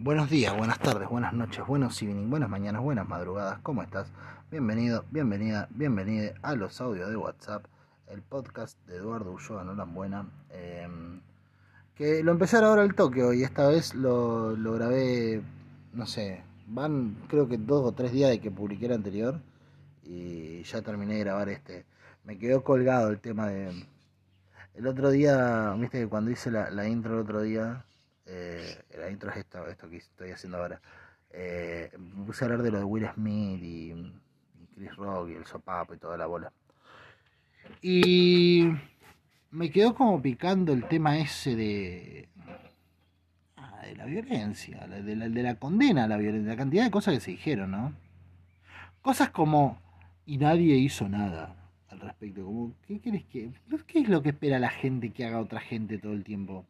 Buenos días, buenas tardes, buenas noches, buenos evening, buenas mañanas, buenas madrugadas, ¿cómo estás? Bienvenido, bienvenida, bienvenida a los audios de WhatsApp, el podcast de Eduardo Ulloa Nolan Buena, em, que lo empecé ahora al toque hoy, esta vez lo, lo grabé, no sé, van creo que dos o tres días de que publiqué el anterior y ya terminé de grabar este. Me quedó colgado el tema de... El otro día, viste que cuando hice la, la intro el otro día, eh, la intro es esto, esto que estoy haciendo ahora. Eh, me puse a hablar de lo de Will Smith y, Chris Rock y el sopapo y toda la bola. Y me quedó como picando el tema ese de, ah, la violencia, de la, de la condena a la violencia, la cantidad de cosas que se dijeron, ¿no? Cosas como, y nadie hizo nada al respecto, como, ¿qué querés que, qué es lo que espera la gente que haga otra gente todo el tiempo?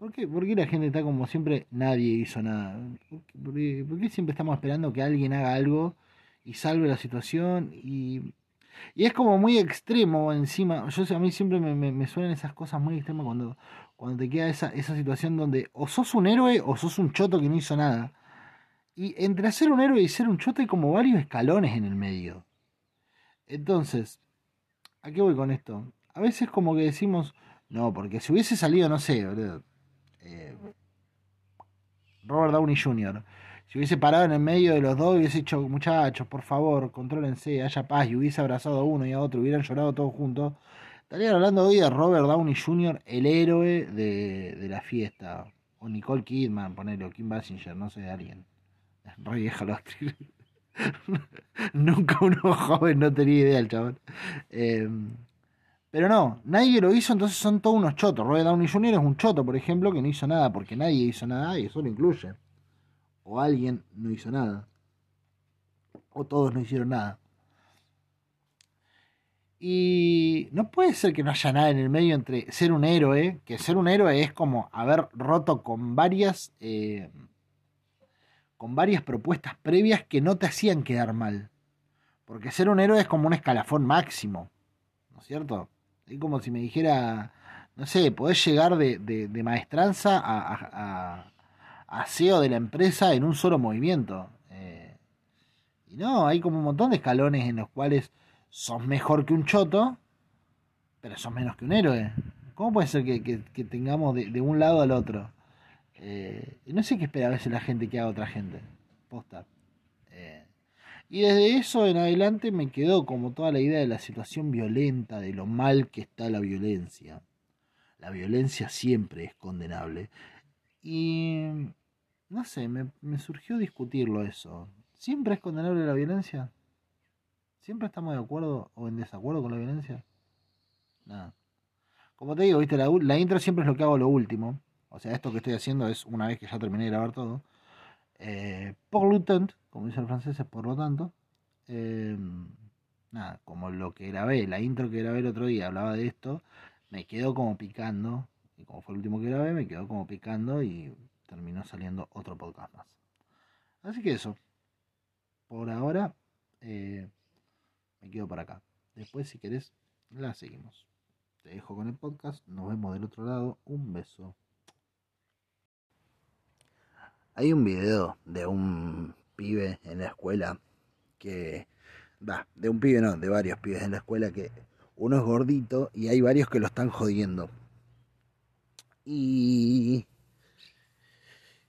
¿Por qué, ¿Por qué la gente está como siempre, nadie hizo nada? ¿Por qué, siempre estamos esperando que alguien haga algo y salve la situación? Y, es como muy extremo encima. Yo a mí siempre me, me, me suenan esas cosas muy extremas cuando, cuando te queda esa, esa situación donde o sos un héroe o sos un choto que no hizo nada. Y entre ser un héroe y ser un choto hay como varios escalones en el medio. Entonces, ¿a qué voy con esto? A veces como que decimos, no, porque si hubiese salido, no sé, boludo, eh, Robert Downey Jr., si hubiese parado en el medio de los dos hubiese dicho, muchachos, por favor, contrólense, haya paz, y hubiese abrazado a uno y a otro, hubieran llorado todos juntos, estarían hablando hoy de Robert Downey Jr., el héroe de, de la fiesta. O Nicole Kidman, ponele, o Kim Basinger, no sé, de alguien. Re vieja la actriz. Nunca uno joven no tenía idea el chabón. Eh, pero no, nadie lo hizo, entonces son todos unos chotos. Robert Downey Jr. es un choto, por ejemplo, que no hizo nada porque nadie hizo nada y eso lo incluye. O alguien no hizo nada. O todos no hicieron nada. Y no puede ser que no haya nada en el medio entre ser un héroe, que ser un héroe es como haber roto con varias eh, con varias propuestas previas que no te hacían quedar mal. Porque ser un héroe es como un escalafón máximo. ¿No es cierto? Es como si me dijera, no sé, podés llegar de, de, maestranza a, a, de la empresa en un solo movimiento. Eh, y no, hay como un montón de escalones en los cuales sos mejor que un choto, pero sos menos que un héroe. ¿Cómo puede ser que, que, tengamos de, de, un lado al otro? Eh, no sé qué espera a veces la gente que haga otra gente. Posta. Y desde eso en adelante me quedó como toda la idea de la situación violenta, de lo mal que está la violencia. La violencia siempre es condenable. Y no sé, me, me surgió discutirlo eso. ¿Siempre es condenable la violencia? ¿Siempre estamos de acuerdo o en desacuerdo con la violencia? Nada. Como te digo, viste, la, la intro siempre es lo que hago lo último. O sea, esto que estoy haciendo es una vez que ya terminé de grabar todo. Eh, por lo tanto, como dice el francés, es por lo tanto. Eh, nada, como lo que grabé, la intro que grabé el otro día hablaba de esto, me quedó como picando. Y como fue el último que grabé, me quedó como picando y terminó saliendo otro podcast más. Así que eso. Por ahora, eh, me quedo por acá. Después, si querés, la seguimos. Te dejo con el podcast. Nos vemos del otro lado. Un beso. Hay un video de un pibe en la escuela que... Va, de un pibe no, de varios pibes en la escuela que uno es gordito y hay varios que lo están jodiendo. Y...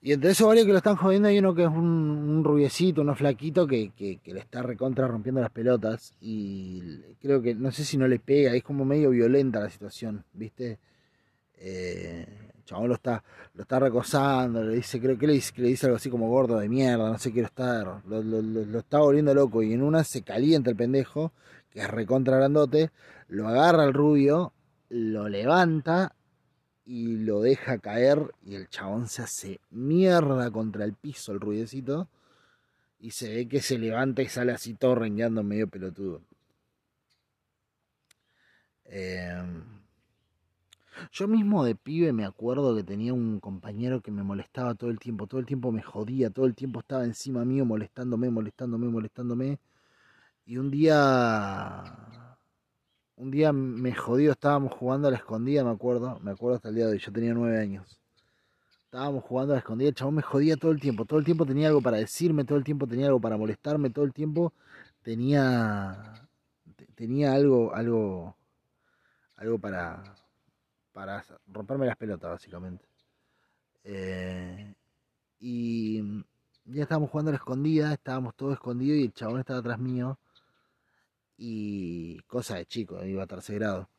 Y entre esos varios que lo están jodiendo hay uno que es un, un rubiecito, uno flaquito que, que, le está recontra rompiendo las pelotas. Y creo que, no sé si no le pega, es como medio violenta la situación, ¿viste? Eh, chabón lo está, lo está recosando, le dice, creo que le dice, algo así como gordo de mierda, no sé qué lo está, lo, lo, lo, está volviendo loco. Y en una se calienta el pendejo, que es recontra grandote, lo agarra el rubio, lo levanta y lo deja caer y el chabón se hace mierda contra el piso, el ruidecito, y se ve que se levanta y sale así todo rengueando medio pelotudo. Eh, yo mismo de pibe me acuerdo que tenía un compañero que me molestaba todo el tiempo, todo el tiempo me jodía, todo el tiempo estaba encima mío molestándome, molestándome, molestándome. Y un día un día me jodió, estábamos jugando a la escondida, me acuerdo, me acuerdo hasta el día de hoy, yo tenía nueve años. estábamos jugando a la escondida, el chabón me jodía todo el tiempo, todo el tiempo tenía algo para decirme, todo el tiempo tenía algo para molestarme, todo el tiempo tenía tenía algo algo algo para para romperme las pelotas básicamente. Eh, y ya estábamos jugando a la escondida, estábamos todos escondidos y el chabón estaba atrás mío. Y cosa de chico, iba a tercer grado.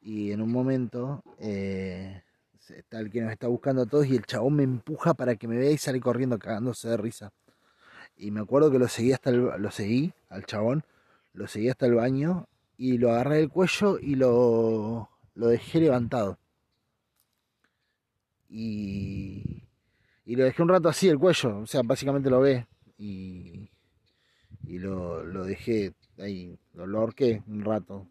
Y en un momento eh, está el que nos está buscando a todos y el chabón me empuja para que me vea y sale corriendo cagándose de risa. Y me acuerdo que lo seguí hasta el, lo seguí al chabón, lo seguí hasta el baño y lo agarré del cuello y lo, lo dejé levantado. Y, y lo dejé un rato así el cuello, o sea, básicamente lo ve y, y lo, lo dejé ahí, lo, lo ahorqué un rato,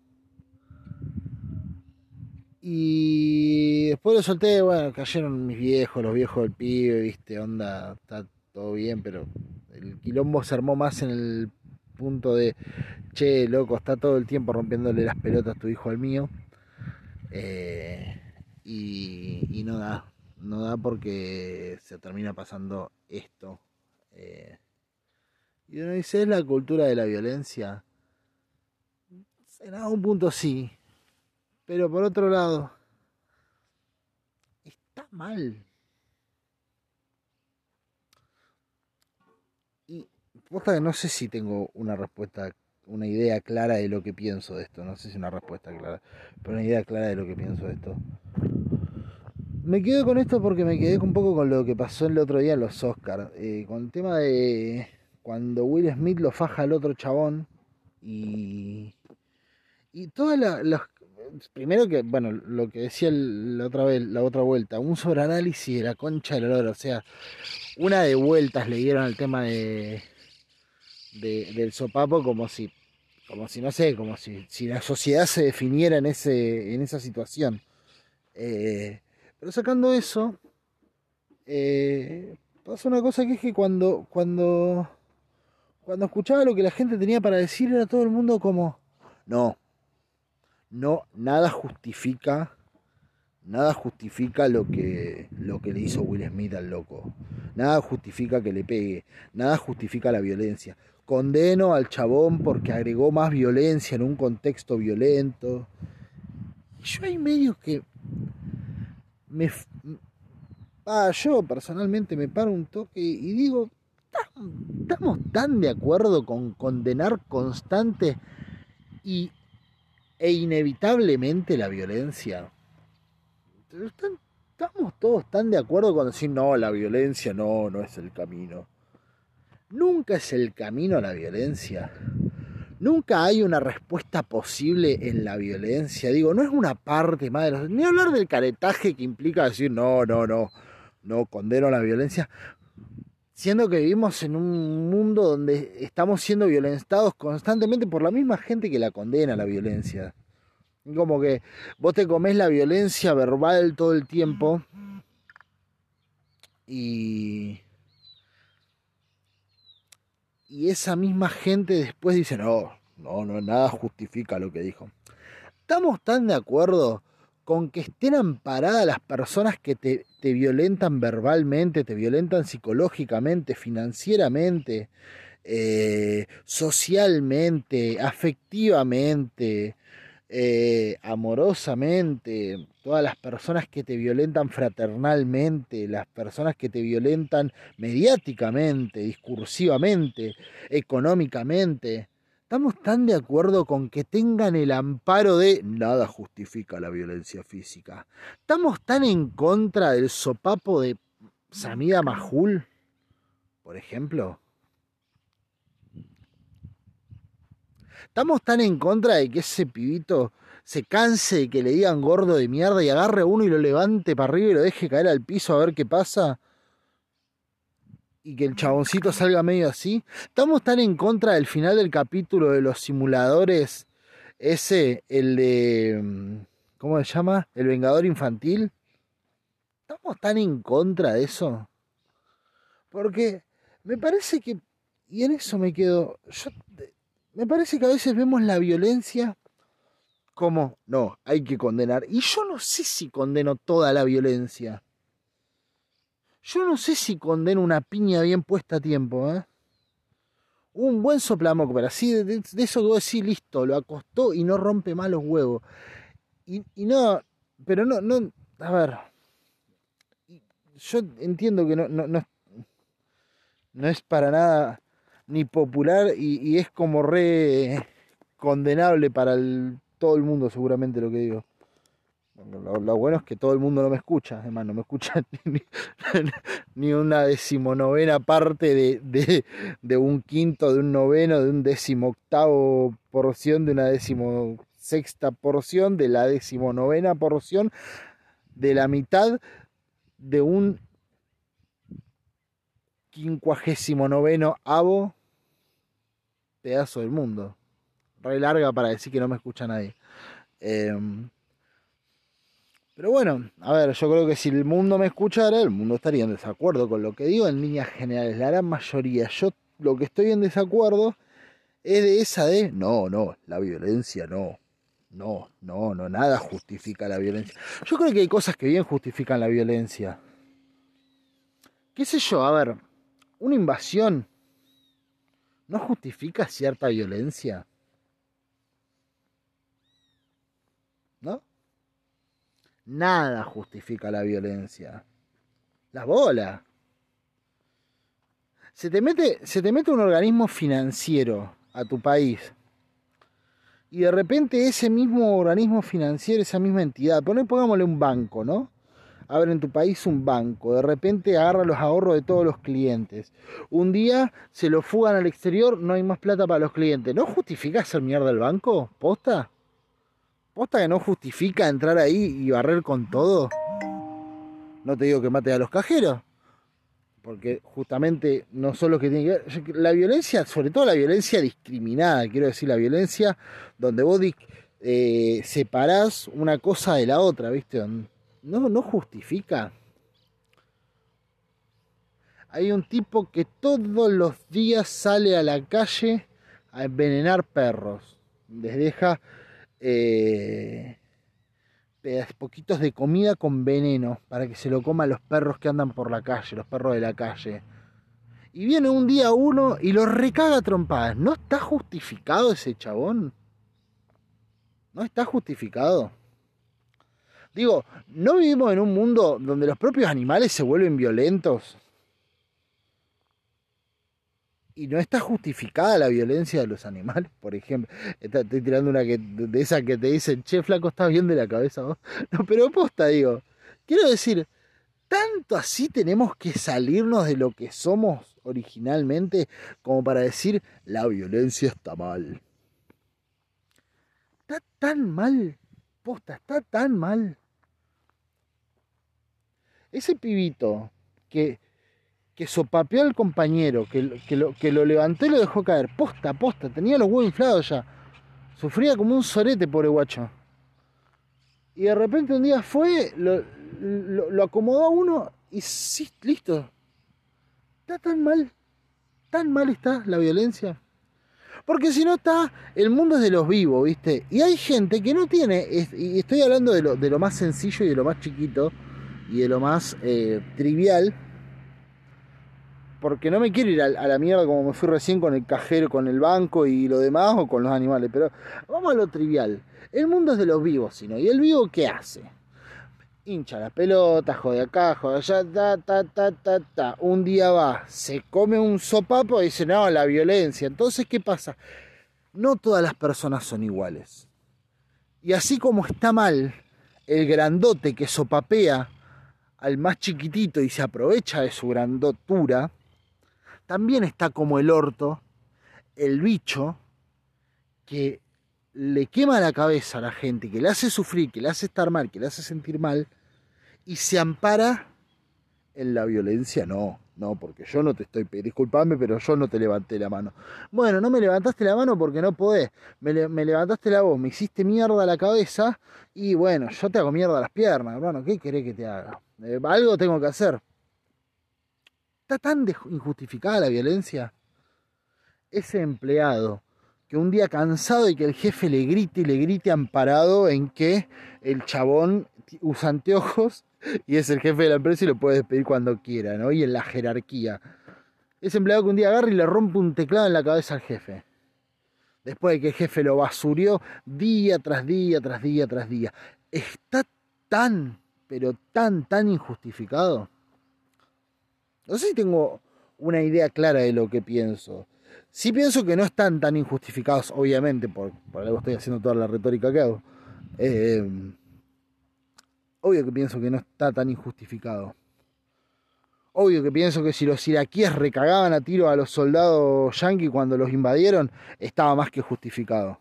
y después lo solté, bueno, cayeron mis viejos, los viejos del pibe, viste, onda, está todo bien, pero el quilombo se armó más en el punto de, che, loco, está todo el tiempo rompiéndole las pelotas tu hijo al mío. Eh, y, no da, no da porque se termina pasando esto. Eh, y uno dice, ¿es la cultura de la violencia? En algún punto sí, pero por otro lado, está mal. Y posta que no sé si tengo una respuesta, una idea clara de lo que pienso de esto. No sé si una respuesta clara, pero una idea clara de lo que pienso de esto. Me quedo con esto porque me quedé un poco con lo que pasó el otro día en los Oscars. Eh, con el tema de cuando Will Smith lo faja al otro chabón y, y todas las, primero que, bueno, lo que decía la otra vez, la otra vuelta, un sobreanálisis de la concha del olor, o sea, una de vueltas le dieron al tema de, del sopapo como si, como si no sé, como si, si la sociedad se definiera en ese, en esa situación. Eh, pero sacando eso, eh, pasa una cosa que es que cuando, cuando, cuando escuchaba lo que la gente tenía para decir era todo el mundo como, no, no, nada justifica, nada justifica lo que, lo que le hizo Will Smith al loco. Nada justifica que le pegue, nada justifica la violencia. Condeno al chabón porque agregó más violencia en un contexto violento. Yo hay medios que me ah, yo personalmente me paro un toque y digo, estamos tan de acuerdo con condenar constante y e inevitablemente la violencia. Estamos todos tan de acuerdo con decir, no, la violencia no, no es el camino. Nunca es el camino a la violencia. Nunca hay una respuesta posible en la violencia. Digo, no es una parte más de los... Ni hablar del caretaje que implica decir, no, no, no, no condeno la violencia siendo que vivimos en un mundo donde estamos siendo violentados constantemente por la misma gente que la condena la violencia. Como que vos te comés la violencia verbal todo el tiempo y, y esa misma gente después dice, no, no, no, nada justifica lo que dijo. Estamos tan de acuerdo con que estén amparadas las personas que te, violentan verbalmente, te violentan psicológicamente, financieramente, eh, socialmente, afectivamente, eh, amorosamente, todas las personas que te violentan fraternalmente, las personas que te violentan mediáticamente, discursivamente, económicamente. Estamos tan de acuerdo con que tengan el amparo de nada justifica la violencia física. Estamos tan en contra del sopapo de Samida Majul, por ejemplo. Estamos tan en contra de que ese pibito se canse de que le digan gordo de mierda y agarre a uno y lo levante para arriba y lo deje caer al piso a ver qué pasa y que el chaboncito salga medio así. Estamos tan en contra del final del capítulo de los simuladores, ese, el de, mm, ¿cómo se llama? El Vengador Infantil. Estamos tan en contra de eso. Porque me parece que, y en eso me quedo, yo, me parece que a veces vemos la violencia como, no, hay que condenar. Y yo no sé si condeno toda la violencia. Yo no sé si condeno una piña bien puesta a tiempo, ¿eh? Un buen soplamoco, pero así, de, eso vos decís, listo, lo acostó y no rompe más los huevos. Y, no, pero no, no, a ver, yo entiendo que no, no, no es para nada ni popular y, es como re condenable para todo el mundo seguramente lo que digo. Lo, bueno es que todo el mundo no me escucha, además no me escucha ni, una decimonovena parte de, de, un quinto, de un noveno, de un decimoctavo porción, de una decimosexta porción, de la decimonovena porción, de la mitad de un quincuagésimo noveno avo pedazo del mundo. Re larga para decir que no me escucha nadie. Em, pero bueno, a ver, yo creo que si el mundo me escuchara, el mundo estaría en desacuerdo con lo que digo en líneas generales. La gran mayoría, yo lo que estoy en desacuerdo es de esa de, no, no, la violencia no. No, no, no, nada justifica la violencia. Yo creo que hay cosas que bien justifican la violencia. ¿Qué sé yo? A ver, una invasión no justifica cierta violencia. ¿No? Nada justifica la violencia. La bola. Se te mete, se te mete un organismo financiero a tu país. Y de repente ese mismo organismo financiero, esa misma entidad, pongámosle un banco, ¿no? Abre en tu país un banco, de repente agarra los ahorros de todos los clientes. Un día se lo fugan al exterior, no hay más plata para los clientes. ¿No justifica hacer mierda el banco? ¿Posta? ¿Posta que no justifica entrar ahí y barrer con todo? No te digo que mate a los cajeros, porque justamente no son los que tienen que ver. La violencia, sobre todo la violencia discriminada, quiero decir, la violencia donde vos eh, separás una cosa de la otra, ¿viste? No, no justifica. Hay un tipo que todos los días sale a la calle a envenenar perros. Les deja eh, poquitos de comida con veneno para que se lo coman los perros que andan por la calle, los perros de la calle. Y viene un día uno y lo recaga trompadas. ¿No está justificado ese chabón? ¿No está justificado? Digo, ¿no vivimos en un mundo donde los propios animales se vuelven violentos? Y no está justificada la violencia de los animales, por ejemplo. Estoy tirando una de esa que te dicen, che, flaco, estás bien de la cabeza vos. No, pero posta, digo. Quiero decir, ¿tanto así tenemos que salirnos de lo que somos originalmente como para decir, la violencia está mal? Está tan mal, posta, está tan mal. Ese pibito que, que sopapeó al compañero, que, que, lo, que lo levantó y lo dejó caer, posta, posta, tenía los huevos inflados ya. Sufría como un sorete, pobre guacho. Y de repente un día fue, lo, lo, acomodó a uno y sí, listo. Está tan mal, tan mal está la violencia. Porque si no está, el mundo es de los vivos, ¿viste? Y hay gente que no tiene, y estoy hablando de lo, más sencillo y de lo más chiquito, y de lo más eh, trivial, porque no me quiero ir a, la mierda como me fui recién con el cajero, con el banco y lo demás, o con los animales, pero vamos a lo trivial. El mundo es de los vivos, sino, ¿y el vivo qué hace? Hincha la pelota, jode acá, jode allá, ta, ta, ta, ta, ta. Un día va, se come un sopapo y dice, no, la violencia. Entonces, ¿qué pasa? No todas las personas son iguales. Y así como está mal el grandote que sopapea al más chiquitito y se aprovecha de su grandotura, también está como el orto, el bicho, que le quema la cabeza a la gente, que le hace sufrir, que le hace estar mal, que le hace sentir mal, y se ampara en la violencia, no, no, porque yo no te estoy, disculpame, pero yo no te levanté la mano. Bueno, no me levantaste la mano porque no podés, me, levantaste la voz, me hiciste mierda la cabeza, y bueno, yo te hago mierda las piernas, hermano, ¿qué querés que te haga? Eh, algo tengo que hacer. ¿Está tan injustificada la violencia? Ese empleado que un día cansado y que el jefe le grite y le grite amparado en que el chabón usa anteojos y es el jefe de la empresa y lo puede despedir cuando quiera, ¿no? Y en la jerarquía. Ese empleado que un día agarra y le rompe un teclado en la cabeza al jefe. Después de que el jefe lo basurió día tras día, tras día, tras día. Está tan, pero tan, tan injustificado. No sé si tengo una idea clara de lo que pienso. Sí pienso que no están tan injustificados, obviamente, por, por algo estoy haciendo toda la retórica que hago. Eh, obvio que pienso que no está tan injustificado. Obvio que pienso que si los iraquíes recagaban a tiro a los soldados yanquis cuando los invadieron, estaba más que justificado.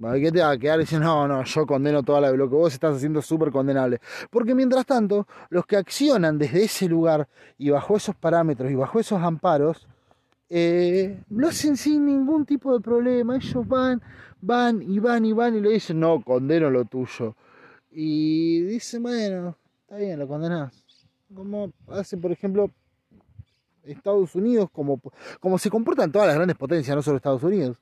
¿Qué te va a quedar diciendo, no, no, yo condeno toda la, lo que vos estás haciendo súper condenable? Porque mientras tanto, los que accionan desde ese lugar y bajo esos parámetros y bajo esos amparos, eh, lo hacen sin ningún tipo de problema. Ellos van, van y van y van y le dicen, no, condeno lo tuyo. Y dicen, bueno, está bien, lo condenás. Como hace, por ejemplo, Estados Unidos, como, como se comportan todas las grandes potencias, no solo Estados Unidos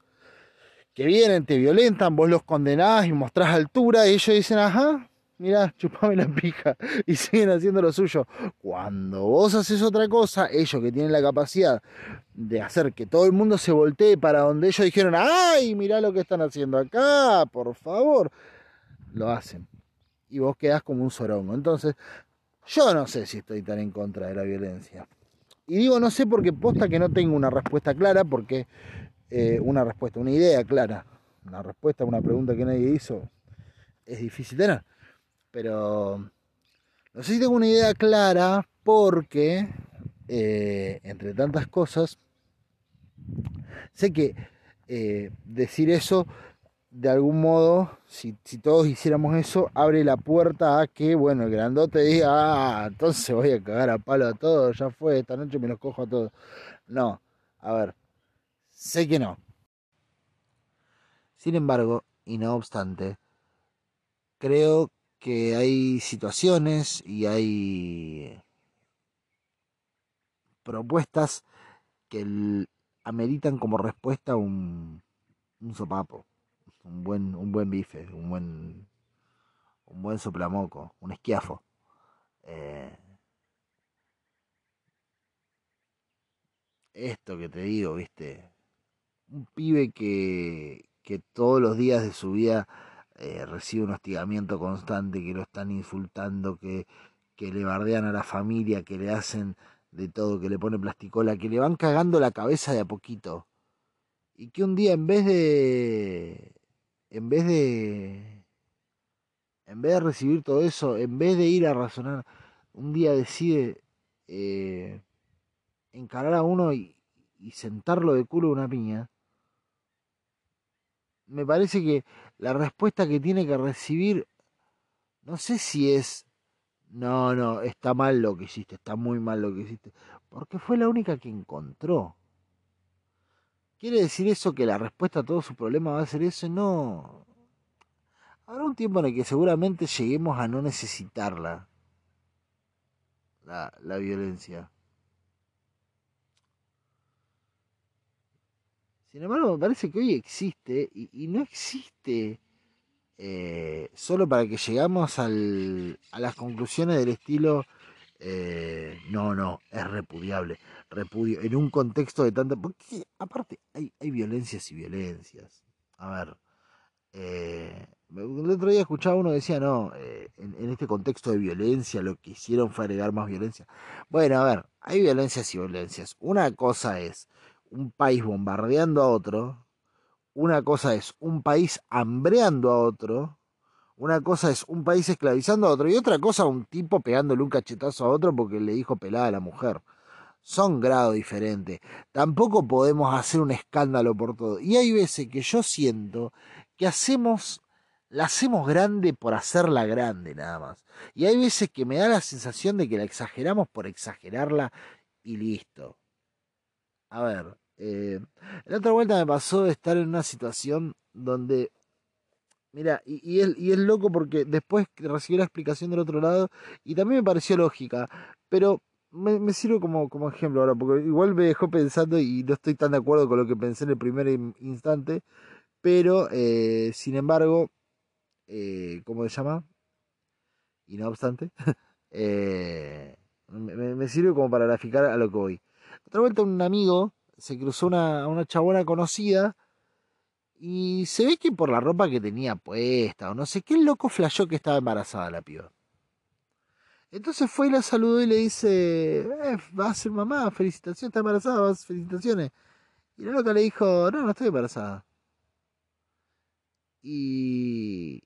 que vienen, te violentan, vos los condenás y mostrás altura, y ellos dicen, ajá, mira, chupame la pija, y siguen haciendo lo suyo. Cuando vos haces otra cosa, ellos que tienen la capacidad de hacer que todo el mundo se voltee para donde ellos dijeron, ay, mira lo que están haciendo acá, por favor, lo hacen. Y vos quedás como un sorongo. Entonces, yo no sé si estoy tan en contra de la violencia. Y digo no sé porque posta que no tengo una respuesta clara, porque eh, una respuesta, una idea clara. Una respuesta a una pregunta que nadie hizo es difícil tener. Pero no sé si tengo una idea clara porque, eh, entre tantas cosas, sé que eh, decir eso, de algún modo, si, si, todos hiciéramos eso, abre la puerta a que, bueno, el grandote diga, ah, entonces voy a cagar a palo a todos, ya fue, esta noche me los cojo a todos. No, a ver, Sé que no. Sin embargo, y no obstante, creo que hay situaciones y hay propuestas que ameritan como respuesta un, un sopapo, un buen, un buen bife, un buen, un buen soplamoco, un esquiafo. Eh, esto que te digo, viste, un pibe que, que todos los días de su vida eh, recibe un hostigamiento constante, que lo están insultando, que, que le bardean a la familia, que le hacen de todo, que le pone plasticola, que le van cagando la cabeza de a poquito. Y que un día en vez de. En vez de. En vez de recibir todo eso, en vez de ir a razonar, un día decide eh, encarar a uno y, sentarlo de culo una piña me parece que la respuesta que tiene que recibir, no sé si es, no, no, está mal lo que hiciste, está muy mal lo que hiciste, porque fue la única que encontró. ¿Quiere decir eso que la respuesta a todos sus problemas va a ser eso? No. Habrá un tiempo en el que seguramente lleguemos a no necesitarla, la, la violencia. Sin embargo, me parece que hoy existe y, no existe eh, solo para que llegamos al, a las conclusiones del estilo, eh, no, no, es repudiable, repudio, en un contexto de tanta... Porque aparte hay, hay violencias y violencias. A ver, eh, el otro día escuchaba uno que decía, no, en, en, este contexto de violencia lo que hicieron fue agregar más violencia. Bueno, a ver, hay violencias y violencias. Una cosa es un país bombardeando a otro, una cosa es un país hambreando a otro, una cosa es un país esclavizando a otro y otra cosa un tipo pegándole un cachetazo a otro porque le dijo pelada a la mujer. Son grados diferentes. Tampoco podemos hacer un escándalo por todo. Y hay veces que yo siento que hacemos, la hacemos grande por hacerla grande nada más. Y hay veces que me da la sensación de que la exageramos por exagerarla y listo. A ver, eh, la otra vuelta me pasó de estar en una situación donde, mira, y, y, es, y es loco porque después recibí la explicación del otro lado y también me pareció lógica, pero me, me sirve como, como ejemplo ahora, porque igual me dejó pensando y no estoy tan de acuerdo con lo que pensé en el primer instante, pero eh, sin embargo, eh, ¿cómo se llama? y no obstante, eh, me, sirve como para graficar a lo que voy. Otra vuelta un amigo se cruzó una, una chabona conocida y se ve que por la ropa que tenía puesta o no sé qué loco flashó que estaba embarazada la piba. Entonces fue y la saludó y le dice, eh, va a ser mamá, felicitaciones, está embarazada, felicitaciones. Y la loca le dijo, no, no estoy embarazada. Y...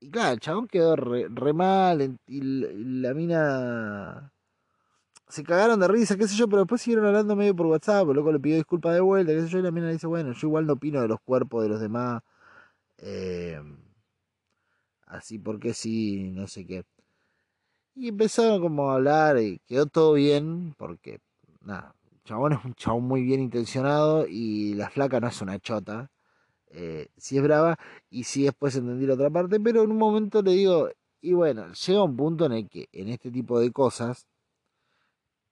Y claro, el chabón quedó re, mal y la, mina... Se cagaron de risa, qué sé yo, pero después siguieron hablando medio por WhatsApp, el loco le pidió disculpas de vuelta, qué sé yo, y la mina le dice, bueno, yo igual no opino de los cuerpos de los demás. Eh, así porque sí, no sé qué. Y empezaron como a hablar y quedó todo bien, porque, nada, el chabón es un chabón muy bien intencionado y la flaca no es una chota. Eh, sí es brava y sí después entendí la otra parte, pero en un momento le digo, y bueno, llega un punto en el que en este tipo de cosas,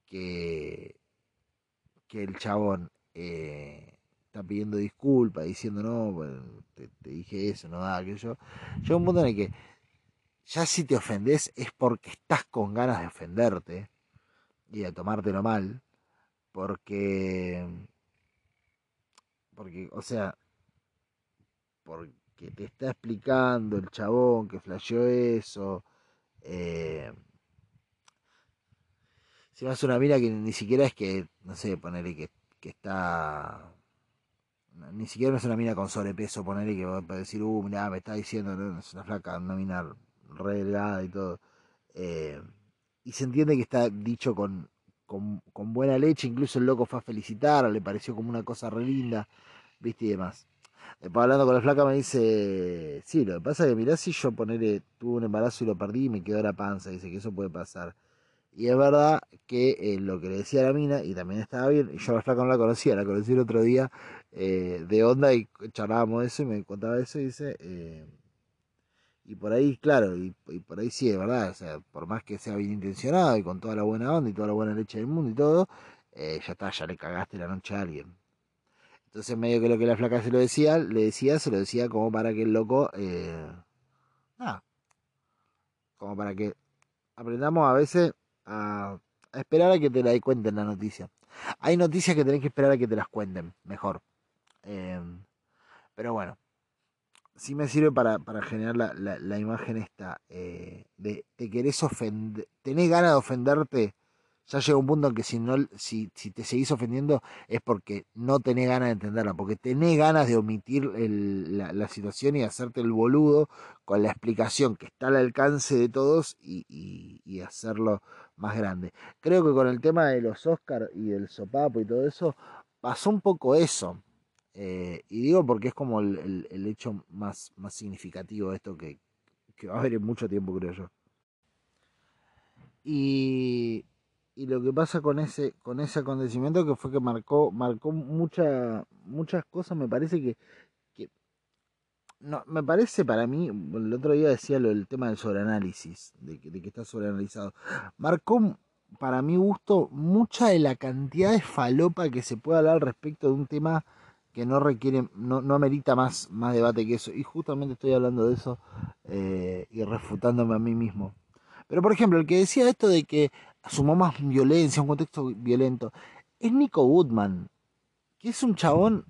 que, que el chabón eh, está pidiendo disculpas, diciendo, no, te, te, dije eso, no da, que yo, llega un punto en el que ya si te ofendes es porque estás con ganas de ofenderte y de tomártelo mal, porque, porque, o sea, porque te está explicando el chabón que flasheó eso, eh, si vas a una mina que ni siquiera es que, no sé, ponerle que, que está ni siquiera es una mina con sobrepeso, ponerle que va a decir, uh, mira, me está diciendo, no, es una flaca, una mina re y todo. Eh, y se entiende que está dicho con, con, buena leche, incluso el loco fue a felicitar, le pareció como una cosa re linda, viste y demás. Después hablando con la flaca me dice, sí, lo que pasa es que mirá si yo ponerle, tuve un embarazo y lo perdí y me quedó la panza, dice que eso puede pasar. Y es verdad que eh, lo que le decía la mina, y también estaba bien, y yo a la flaca no la conocía, la conocí el otro día eh, de onda y charlábamos eso y me contaba eso y dice, y por ahí, claro, y, por ahí sí, es verdad, o sea, por más que sea bien intencionado y con toda la buena onda y toda la buena leche del mundo y todo, eh, ya está, ya le cagaste la noche a alguien. Entonces medio que lo que la flaca se lo decía, le decía, se lo decía como para que el loco, eh, nada, como para que aprendamos a veces a, esperar a que te la cuenten la noticia. Hay noticias que tenés que esperar a que te las cuenten, mejor. Eh, pero bueno, sí me sirve para, generar la, imagen esta eh, de te querés ofender, tenés ganas de ofenderte, ya llega un punto en que si no, si, si te seguís ofendiendo es porque no tenés ganas de entenderla, porque tenés ganas de omitir la, situación y hacerte el boludo con la explicación que está al alcance de todos y, y, hacerlo más grande. Creo que con el tema de los Oscars y del sopapo y todo eso, pasó un poco eso. Eh, y digo porque es como el, el, hecho más, más significativo de esto que, que, va a haber en mucho tiempo, creo yo. Y, y lo que pasa con ese, con ese acontecimiento que fue que marcó, marcó mucha, muchas cosas, me parece que, que no, me parece para mí, el otro día decía lo del tema del sobreanálisis, de, de que está sobreanalizado. Marcó para mi gusto mucha de la cantidad de falopa que se puede hablar respecto de un tema que no requiere, no, no amerita más, más debate que eso. Y justamente estoy hablando de eso eh, y refutándome a mí mismo. Pero por ejemplo, el que decía esto de que sumó más violencia, un contexto violento, es Nico Woodman, que es un chabón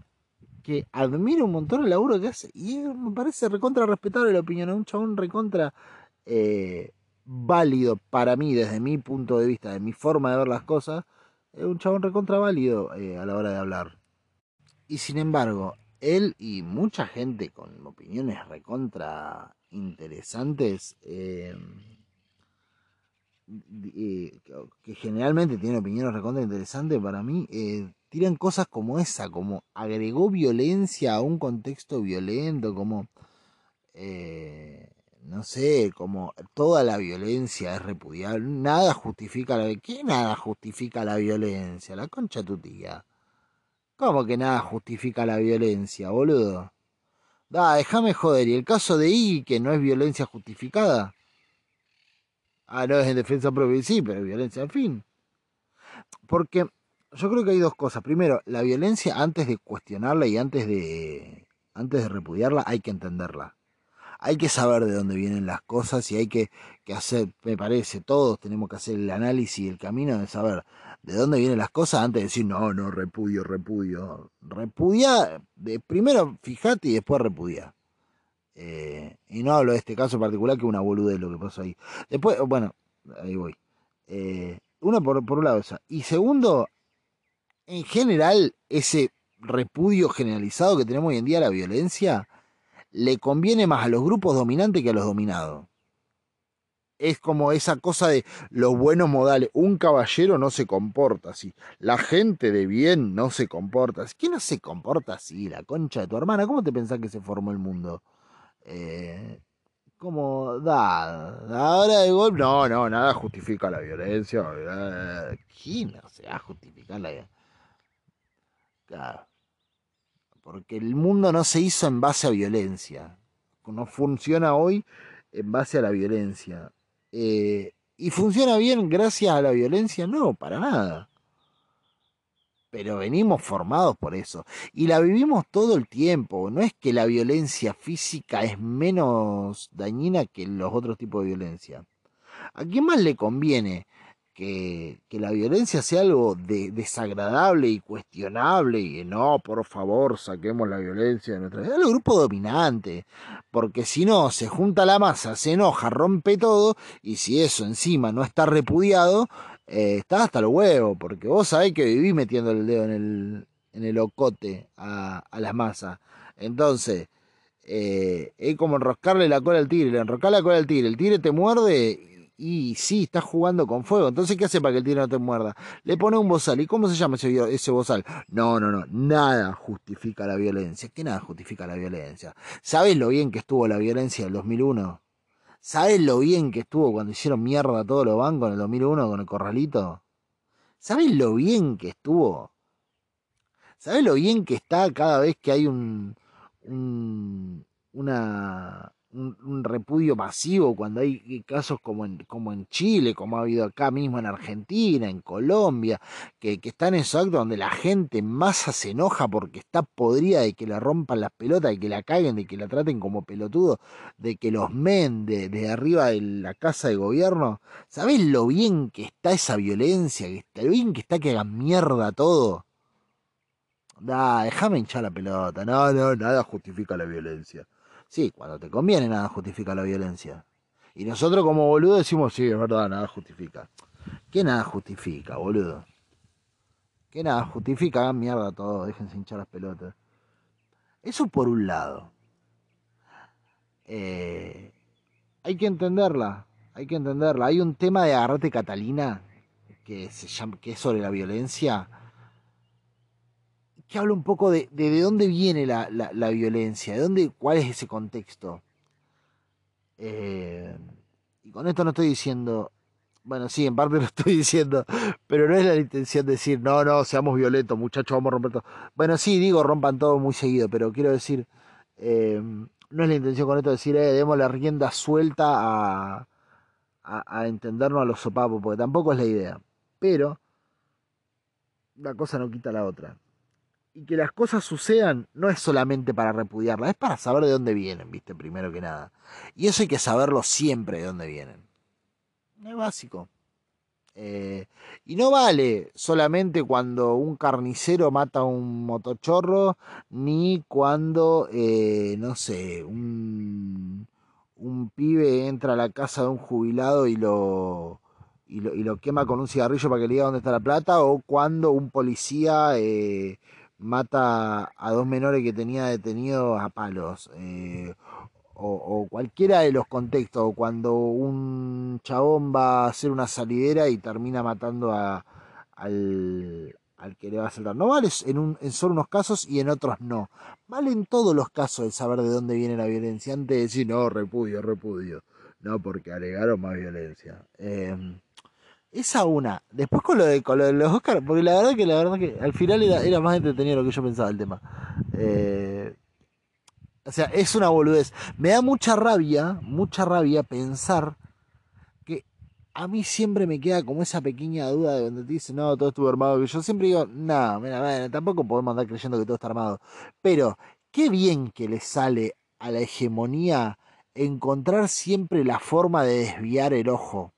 que admira un montón el laburo que hace y me parece recontra respetable la opinión, es un chabón recontra eh, válido para mí desde mi punto de vista, de mi forma de ver las cosas, es un chabón recontra válido eh, a la hora de hablar. Y sin embargo, él y mucha gente con opiniones recontra interesantes, eh, que generalmente tienen opiniones recontra interesantes, para mí, eh, tiran cosas como esa, como agregó violencia a un contexto violento, como, eh, no sé, como toda la violencia es repudiable, nada justifica la... ¿Qué nada justifica la violencia? La concha tu tía. ¿Cómo que nada justifica la violencia, boludo? Da, déjame joder. ¿Y el caso de I, que no es violencia justificada? Ah, no es en defensa propia, sí, pero violencia en fin. Porque yo creo que hay dos cosas. Primero, la violencia antes de cuestionarla y antes de, antes de repudiarla hay que entenderla. hay que saber de dónde vienen las cosas y hay que, que hacer, me parece, todos tenemos que hacer el análisis y el camino de saber de dónde vienen las cosas antes de decir, no, no, repudio, repudio. Repudia, de, primero fíjate y después repudia. Eh, y no hablo de este caso particular, que una boludez lo que pasó ahí. Después, bueno, ahí voy. Eh, uno por, por un lado eso. Y segundo, en general, ese repudio generalizado que tenemos hoy en día a la violencia le conviene más a los grupos dominantes que a los dominados es como esa cosa de los buenos modales. Un caballero no se comporta así. La gente de bien no se comporta así. ¿Quién no se comporta así? La concha de tu hermana. ¿Cómo te pensás que se formó el mundo? Eh, como da, ahora de golpe. No, no, nada justifica la violencia. ¿Quién no se va a justificar la violencia? Claro. Porque el mundo no se hizo en base a violencia. No funciona hoy en base a la violencia. Eh, ¿Y funciona bien gracias a la violencia? No, para nada. Pero venimos formados por eso. Y la vivimos todo el tiempo. No es que la violencia física es menos dañina que los otros tipos de violencia. ¿A quién más le conviene que, la violencia sea algo de, desagradable y cuestionable y no, por favor, saquemos la violencia de nuestra. El grupo dominante, porque si no, se junta la masa, se enoja, rompe todo y si eso encima no está repudiado, eh, está hasta el huevo, porque vos sabés que viví metiendo el dedo en el, en el ocote a, a las masas. Entonces, eh, es como enroscarle la cola al tigre, le enroscar la cola al tigre, el tigre te muerde y sí, está jugando con fuego. Entonces, ¿qué hace para que el tigre no te muerda? Le pone un bozal. ¿Y cómo se llama ese, bozal? No, no, no. Nada justifica la violencia. ¿Qué nada justifica la violencia? ¿Sabes lo bien que estuvo la violencia del 2001? ¿Sabes lo bien que estuvo cuando hicieron mierda a todos los bancos en el 2001 con el corralito? ¿Sabes lo bien que estuvo? ¿Sabes lo bien que está cada vez que hay un, un una un, repudio masivo cuando hay casos como en, como en Chile, como ha habido acá mismo en Argentina, en Colombia, que, que están en esos actos donde la gente masa se enoja porque está podrida de que le rompan las pelotas, de que la caguen, de que la traten como pelotudo, de que los men de, de arriba de la casa de gobierno. ¿Sabés lo bien que está esa violencia? Que está, lo bien que está que hagan mierda todo. Da, déjame hinchar la pelota. No, no, nada justifica la violencia. Sí, cuando te conviene nada justifica la violencia. Y nosotros como boludo decimos, sí, es verdad, nada justifica. ¿Qué nada justifica, boludo? ¿Qué nada justifica? Hagan mierda todo, déjense hinchar las pelotas. Eso por un lado. Eh, hay que entenderla, hay que entenderla. Hay un tema de agarrate Catalina que, se llama, que es sobre la violencia que habla un poco de, de, dónde viene la, la, violencia, de dónde, cuál es ese contexto. Eh, y con esto no estoy diciendo, bueno, sí, en parte lo estoy diciendo, pero no es la intención de decir, no, no, seamos violentos, muchachos, vamos a romper todo. Bueno, sí, digo, rompan todo muy seguido, pero quiero decir, eh, no es la intención con esto de decir, eh, demos la rienda suelta a, a, a entendernos a los sopapos, porque tampoco es la idea. Pero, la cosa no quita la otra y que las cosas sucedan no es solamente para repudiarlas, es para saber de dónde vienen, viste, primero que nada. Y eso hay que saberlo siempre de dónde vienen. Es básico. Eh, y no vale solamente cuando un carnicero mata a un motochorro, ni cuando, eh, no sé, un, un pibe entra a la casa de un jubilado y lo, y lo, y lo quema con un cigarrillo para que le diga dónde está la plata, o cuando un policía... Eh, mata a dos menores que tenía detenidos a palos. Eh, o, cualquiera de los contextos, cuando un chabón va a hacer una salidera y termina matando a, al, al que le va a saltar. No vale en, un, en solo unos casos y en otros no. Vale en todos los casos el saber de dónde viene la violencia antes de decir, no, repudio, repudio. No, porque alegaron más violencia. Eh, esa una. Después con lo de, lo de los Oscars, porque la verdad que la verdad que al final era, más entretenido lo que yo pensaba el tema. Eh, o sea, es una boludez. Me da mucha rabia, mucha rabia pensar que a mí siempre me queda como esa pequeña duda de donde te dicen, no, todo estuvo armado. Que yo siempre digo, no, mira, tampoco podemos andar creyendo que todo está armado. Pero, qué bien que le sale a la hegemonía encontrar siempre la forma de desviar el ojo,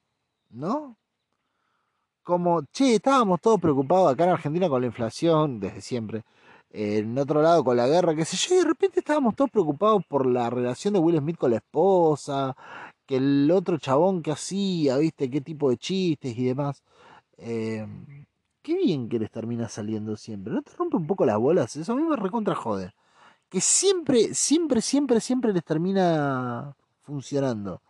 ¿no? Como, che, estábamos todos preocupados acá en Argentina con la inflación, desde siempre, en otro lado con la guerra, qué sé yo, y de repente estábamos todos preocupados por la relación de Will Smith con la esposa, que el otro chabón que hacía, viste, qué tipo de chistes y demás. Eh, qué bien que les termina saliendo siempre. ¿No te rompe un poco las bolas? Eso a mí me recontra jode. Que siempre, siempre, siempre, siempre les termina funcionando.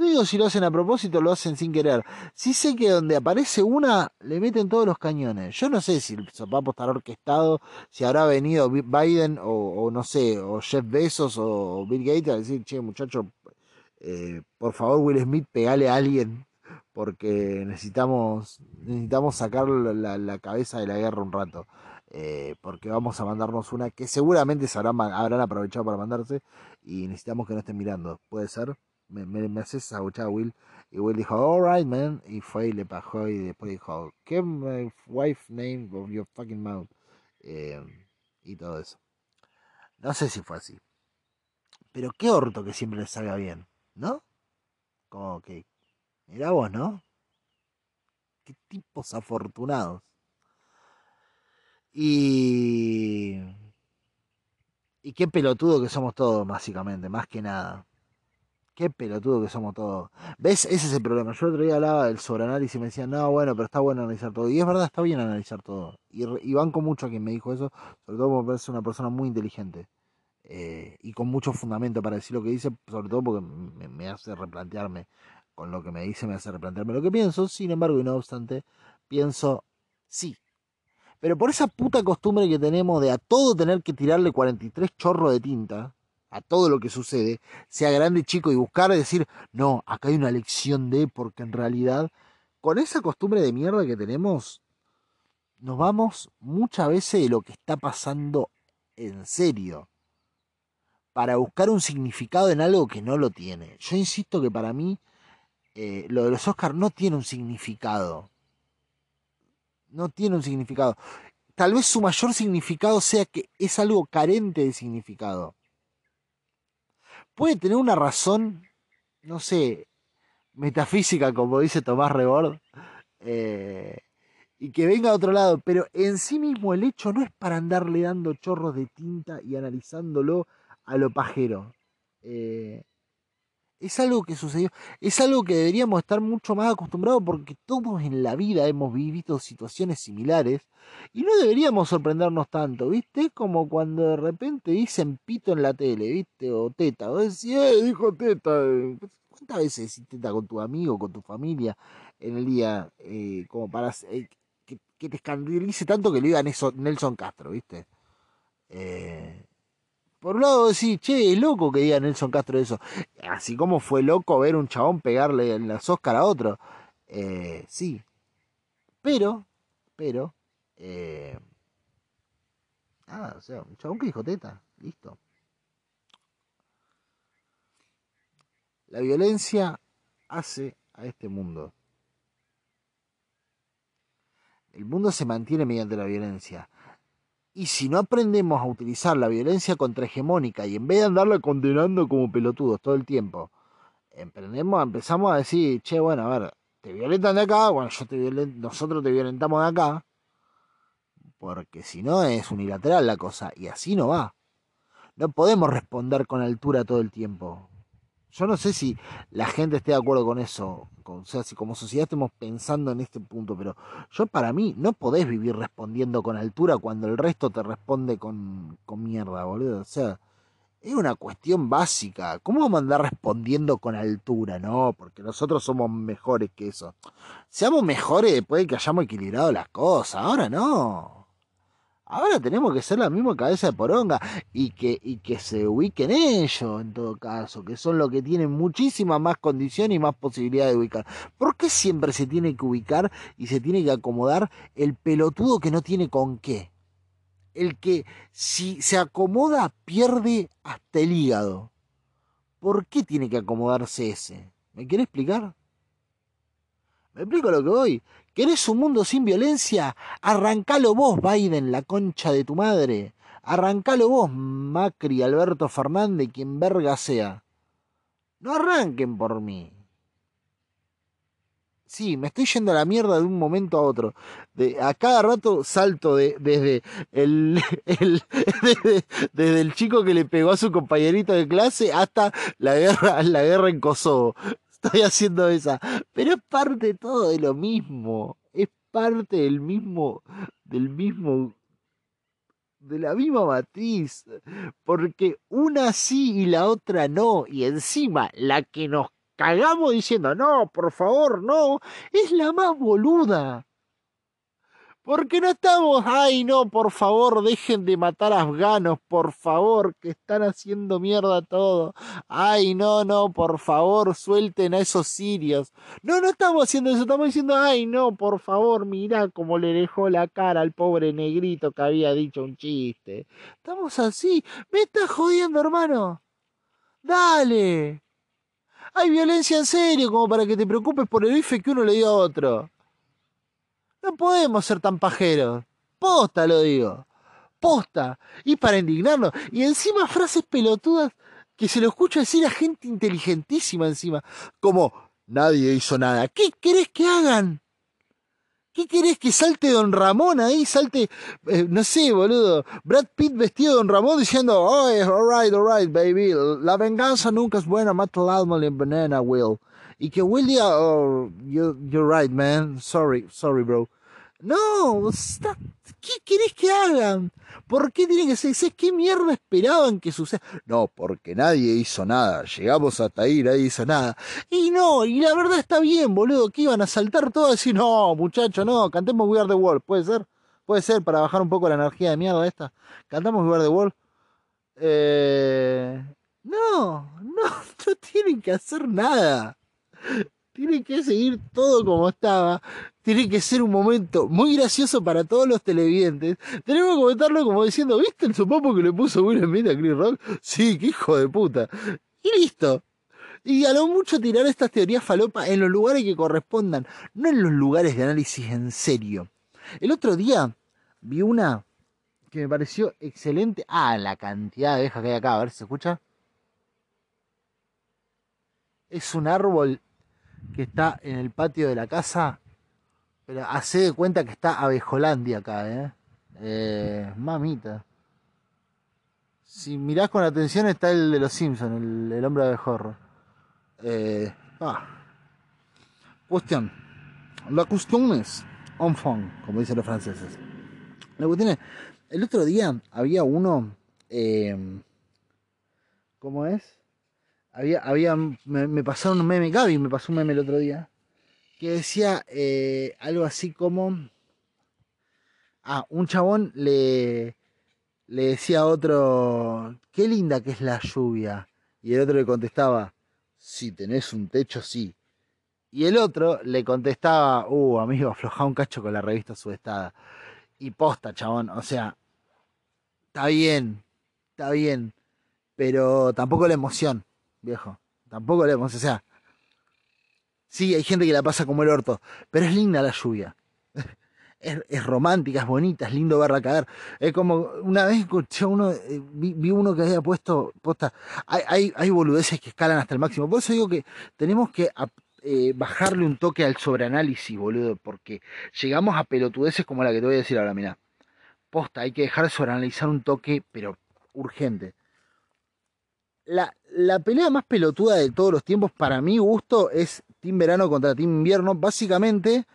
Digo si lo hacen a propósito, lo hacen sin querer. Sí sé que donde aparece una, le meten todos los cañones. Yo no sé si el sopapo estará orquestado, si habrá venido Biden o, no sé, o Jeff Bezos o Bill Gates a decir, che, muchacho, eh, por favor, Will Smith, pegale a alguien porque necesitamos, necesitamos sacar la, cabeza de la guerra un rato. Eh, porque vamos a mandarnos una que seguramente se habrán aprovechado para mandarse y necesitamos que no estén mirando. ¿Puede ser? Me, me, me haces a Will y Will dijo, alright man, y fue y le bajó y después dijo, ¿qué my wife name of your fucking mouth? Eh, y todo eso. No sé si fue así. Pero qué orto que siempre le salga bien, ¿no? Como que Mirá vos, ¿no? Qué tipos afortunados. Y... Y qué pelotudo que somos todos, básicamente, más que nada. Qué pelotudo que somos todos. ¿Ves? Ese es el problema. Yo el otro día hablaba del sobreanálisis y me decían, no, bueno, pero está bueno analizar todo. Y es verdad, está bien analizar todo. Y, y banco mucho a quien me dijo eso, sobre todo porque es una persona muy inteligente. Eh, y con mucho fundamento para decir lo que dice, sobre todo porque me hace replantearme con lo que me dice me hace replantearme lo que pienso, sin embargo y no obstante, pienso sí. Pero por esa puta costumbre que tenemos de a todo tener que tirarle 43 chorros de tinta, a todo lo que sucede, sea grande, chico, y buscar decir, no, acá hay una lección de, porque en realidad, con esa costumbre de mierda que tenemos, nos vamos muchas veces de lo que está pasando en serio, para buscar un significado en algo que no lo tiene. Yo insisto que para mí eh, lo de los Oscars no tiene un significado. No tiene un significado. Tal vez su mayor significado sea que es algo carente de significado. Puede tener una razón, no sé, metafísica, como dice Tomás Rebord, eh, y que venga a otro lado, pero en sí mismo el hecho no es para andarle dando chorros de tinta y analizándolo a lo pajero. Eh, es algo que sucedió, es algo que deberíamos estar mucho más acostumbrados porque todos en la vida hemos vivido situaciones similares y no deberíamos sorprendernos tanto, ¿viste? Como cuando de repente dicen pito en la tele, ¿viste? O teta, o decís, eh, dijo teta. ¿Cuántas veces decís teta con tu amigo, con tu familia en el día? Eh, como para eh, que, te escandalice tanto que le diga Nelson Castro, ¿viste? Eh, por un lado decís, che, es loco que diga Nelson Castro eso. Así como fue loco ver un chabón pegarle en las Oscar a otro. Eh, sí. Pero, pero, eh, nada, o sea, un chabón que dijo teta, listo. La violencia hace a este mundo. El mundo se mantiene mediante la violencia. Y si no aprendemos a utilizar la violencia contrahegemónica y en vez de andarla condenando como pelotudos todo el tiempo, emprendemos, empezamos a decir, che, bueno, a ver, te violentan de acá, bueno, yo te nosotros te violentamos de acá, porque si no es unilateral la cosa, y así no va. No podemos responder con altura todo el tiempo. Yo no sé si la gente esté de acuerdo con eso, o sea, si como sociedad estemos pensando en este punto, pero yo para mí no podés vivir respondiendo con altura cuando el resto te responde con, con mierda, boludo. O sea, es una cuestión básica. ¿Cómo vamos a andar respondiendo con altura? No, porque nosotros somos mejores que eso. Seamos mejores después de que hayamos equilibrado las cosas. Ahora no. Ahora tenemos que ser la misma cabeza de poronga y que, y que se ubiquen ellos en todo caso, que son los que tienen muchísima más condición y más posibilidad de ubicar. ¿Por qué siempre se tiene que ubicar y se tiene que acomodar el pelotudo que no tiene con qué? El que si se acomoda pierde hasta el hígado. ¿Por qué tiene que acomodarse ese? ¿Me quiere explicar? ¿Me explico lo que voy? ¿Querés un mundo sin violencia? Arrancalo vos, Biden, la concha de tu madre. Arrancalo vos, Macri, Alberto Fernández, quien verga sea. No arranquen por mí. Sí, me estoy yendo a la mierda de un momento a otro. De, a cada rato salto de, desde, el, desde, el chico que le pegó a su compañerito de clase hasta la guerra, la guerra en Kosovo. Estoy haciendo esa. Pero es parte todo de lo mismo. Es parte del mismo, del mismo, de la misma matriz. Porque una sí y la otra no. Y encima, la que nos cagamos diciendo, no, por favor, no, es la más boluda. Porque no estamos, ay no, por favor, dejen de matar afganos, por favor, que están haciendo mierda todo. Ay no, no, por favor, suelten a esos sirios. No, no estamos haciendo eso, estamos diciendo, ay no, por favor, mira cómo le dejó la cara al pobre negrito que había dicho un chiste. Estamos así, me estás jodiendo, hermano. Dale. Hay violencia en serio como para que te preocupes por el bife que uno le dio a otro. No podemos ser tan pajeros. Posta lo digo. Posta. Y para indignarnos. Y encima frases pelotudas que se lo escucho decir a gente inteligentísima encima. Como, nadie hizo nada. ¿Qué querés que hagan? ¿Qué querés que salte Don Ramón ahí? Salte, eh, no sé, boludo. Brad Pitt vestido Don Ramón diciendo, oh, alright, alright, baby. La venganza nunca es buena, mata al alma en banana, Will. Y que Will diga, oh, you, you're right, man. Sorry, sorry, bro. No, ¿qué querés que hagan? ¿Por qué tienen que ser? ¿Qué mierda esperaban que suceda? No, porque nadie hizo nada. Llegamos hasta ahí, nadie hizo nada. Y no, y la verdad está bien, boludo, que iban a saltar todo y decir, no, muchacho, no, cantemos We Are the World. ¿Puede ser? ¿Puede ser para bajar un poco la energía de mierda esta? ¿Cantamos We Are the World? Eh... No, no, no tienen que hacer nada. Tiene que seguir todo como estaba. Tiene que ser un momento muy gracioso para todos los televidentes. Tenemos que comentarlo como diciendo, ¿viste el sopapo que le puso Will Smith a Chris Rock? Sí, qué hijo de puta. Y listo. Y a lo mucho tirar estas teorías falopa en los lugares que correspondan, no en los lugares de análisis en serio. El otro día vi una que me pareció excelente. Ah, la cantidad de abejas que hay acá, a ver si se escucha. Es un árbol que está en el patio de la casa, pero hace de cuenta que está Abejolandia acá, ¿eh? eh mamita. Si mirás con atención está el de los Simpsons, el, hombre abejorro. Eh, ah. Cuestión. La cuestión es enfant, como dicen los franceses. La cuestión es, el otro día había uno, eh, ¿cómo es? Había, me, pasaron un meme, Gaby me pasó un meme el otro día, que decía eh, algo así como, ah, un chabón le, le decía a otro, qué linda que es la lluvia, y el otro le contestaba, si tenés un techo, sí. Y el otro le contestaba, uh, amigo, afloja un cacho con la revista subestada. Y posta, chabón, o sea, está bien, está bien, pero tampoco la emoción viejo. Tampoco leemos, o sea. Sí, hay gente que la pasa como el orto, pero es linda la lluvia. Es, romántica, es bonita, es lindo verla caer. Es como una vez escuché uno, eh, vi, uno que había puesto posta. Hay, hay, hay, boludeces que escalan hasta el máximo. Por eso digo que tenemos que eh, bajarle un toque al sobreanálisis, boludo, porque llegamos a pelotudeces como la que te voy a decir ahora, mira. Posta, hay que dejar de sobreanalizar un toque, pero urgente la, la, pelea más pelotuda de todos los tiempos, para mi gusto, es Team Verano contra Team Invierno, básicamente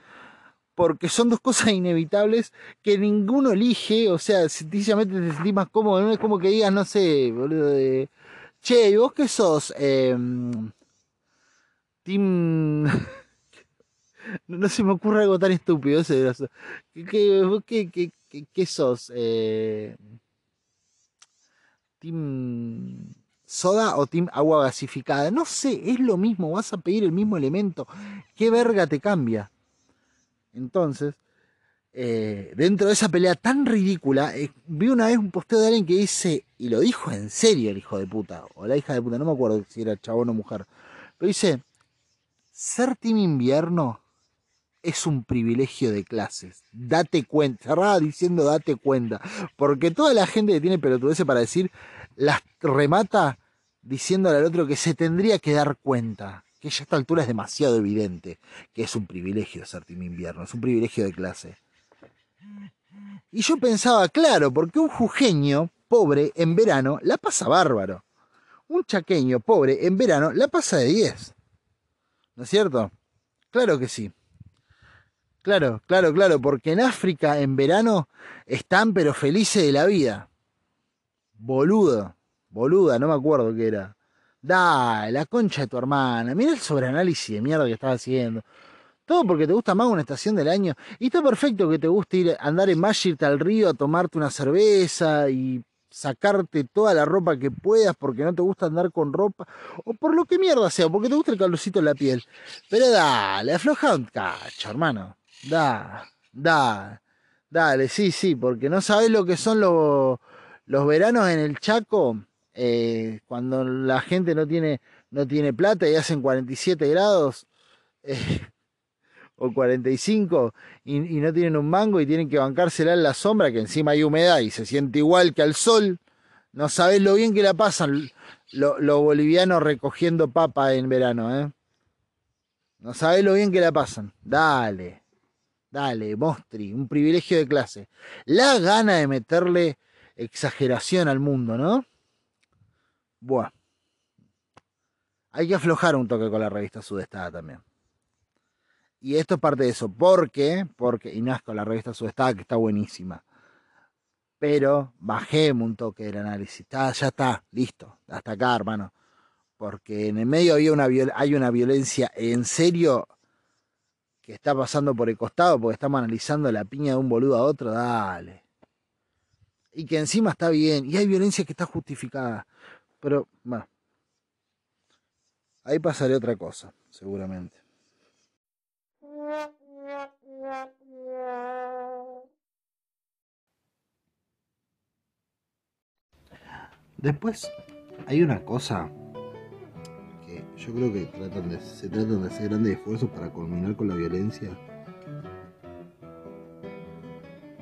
porque son dos cosas inevitables que ninguno elige, o sea, sencillamente te sentís más cómodo, no es como que digas, no sé, boludo, de, che, ¿y vos qué sos? Em, team... no, se me ocurre algo tan estúpido ese ¿Qué, qué, qué, qué sos? Eh, team soda o team agua gasificada. No sé, es lo mismo, vas a pedir el mismo elemento. ¿Qué verga te cambia? Entonces, eh, dentro de esa pelea tan ridícula, eh, vi una vez un posteo de alguien que dice, y lo dijo en serio el hijo de puta, o la hija de puta, no me acuerdo si era chabón o mujer, pero dice, ser team invierno es un privilegio de clases. Date cuenta, cerraba diciendo date cuenta, porque toda la gente que tiene pelotudeces para decir, las remata diciéndole al otro que se tendría que dar cuenta, que ya a esta altura es demasiado evidente que es un privilegio ser Team Invierno, es un privilegio de clase. Y yo pensaba, claro, porque un jujeño pobre en verano la pasa bárbaro. Un chaqueño pobre en verano la pasa de 10. ¿No es cierto? Claro que sí. Claro, claro, claro, porque en África en verano están pero felices de la vida. Boludo, boluda, no me acuerdo qué era. Da, la concha de tu hermana. Mira el sobreanálisis de mierda que estás haciendo. Todo porque te gusta más una estación del año. Y está perfecto que te guste ir andar en Magic irte al río a tomarte una cerveza y sacarte toda la ropa que puedas porque no te gusta andar con ropa. O por lo que mierda sea, porque te gusta el calorcito en la piel. Pero dale, afloja un cacho, hermano. Da, da, dale, sí, sí, porque no sabes lo que son los veranos en el Chaco, eh, cuando la gente no tiene, no tiene plata y hacen 47 grados eh, o 45 y, y no tienen un mango y tienen que bancársela en la sombra, que encima hay humedad y se siente igual que al sol. No sabes lo bien que la pasan los bolivianos recogiendo papa en verano, ¿eh? No sabes lo bien que la pasan. Dale. Dale, Mostri, un privilegio de clase. La gana de meterle exageración al mundo, ¿no? Buah. Hay que aflojar un toque con la revista Sudestada también. Y esto es parte de eso. ¿Por qué? Porque, y nazco la revista Sudestada, que está buenísima. Pero bajemos un toque del análisis. ya está, listo. Hasta acá, hermano. Porque en el medio había una, hay una violencia en serio que está pasando por el costado porque estamos analizando la piña de un boludo a otro, dale. Y que encima está bien, y hay violencia que está justificada. Pero, bueno, ahí pasaré otra cosa, seguramente. Después hay una cosa yo creo que tratan de, se tratan de hacer grandes esfuerzos para culminar con la violencia.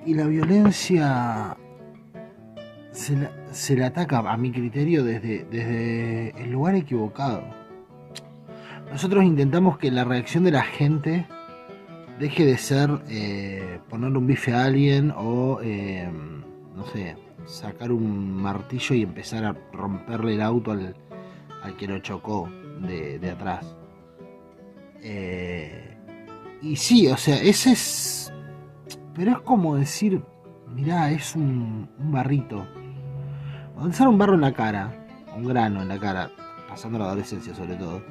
Y la violencia se la, se ataca, a mi criterio, desde, desde el lugar equivocado. Nosotros intentamos que la reacción de la gente deje de ser eh, ponerle un bife a alguien o, eh, no sé, sacar un martillo y empezar a romperle el auto al, al que lo chocó de, atrás. Eh, y sí, o sea, ese es... Pero es como decir, mirá, es un, barrito. Cuando un barro en la cara, un grano en la cara, pasando la adolescencia sobre todo,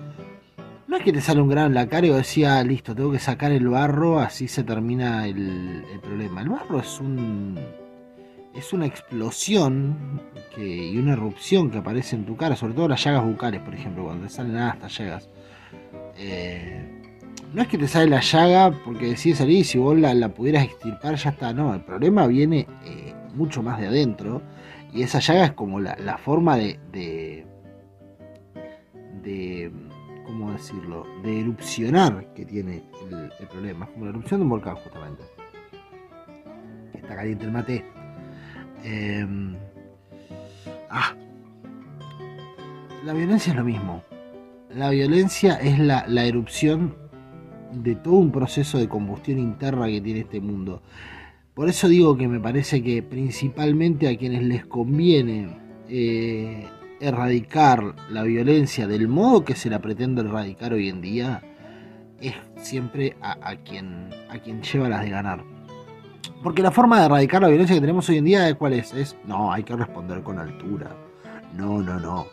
no es que te sale un grano en la cara y decía, ah, listo, tengo que sacar el barro, así se termina el, el problema. El barro es un es una explosión y una erupción que aparece en tu cara, sobre todo las llagas bucales, por ejemplo, cuando te salen estas llagas. Eh, no es que te sale la llaga porque decís salir y si vos la, pudieras extirpar ya está, no, el problema viene eh, mucho más de adentro y esa llaga es como la, forma de, de, de, ¿cómo decirlo?, de erupcionar que tiene el, problema, es como la erupción de un volcán justamente. Está caliente el mate. Em, ah, la violencia es lo mismo. La violencia es la, erupción de todo un proceso de combustión interna que tiene este mundo. Por eso digo que me parece que principalmente a quienes les conviene eh, erradicar la violencia del modo que se la pretende erradicar hoy en día, es siempre a, quien, a quien lleva las de ganar. Porque la forma de erradicar la violencia que tenemos hoy en día, ¿cuál es? Es, no, hay que responder con altura. No, no, no.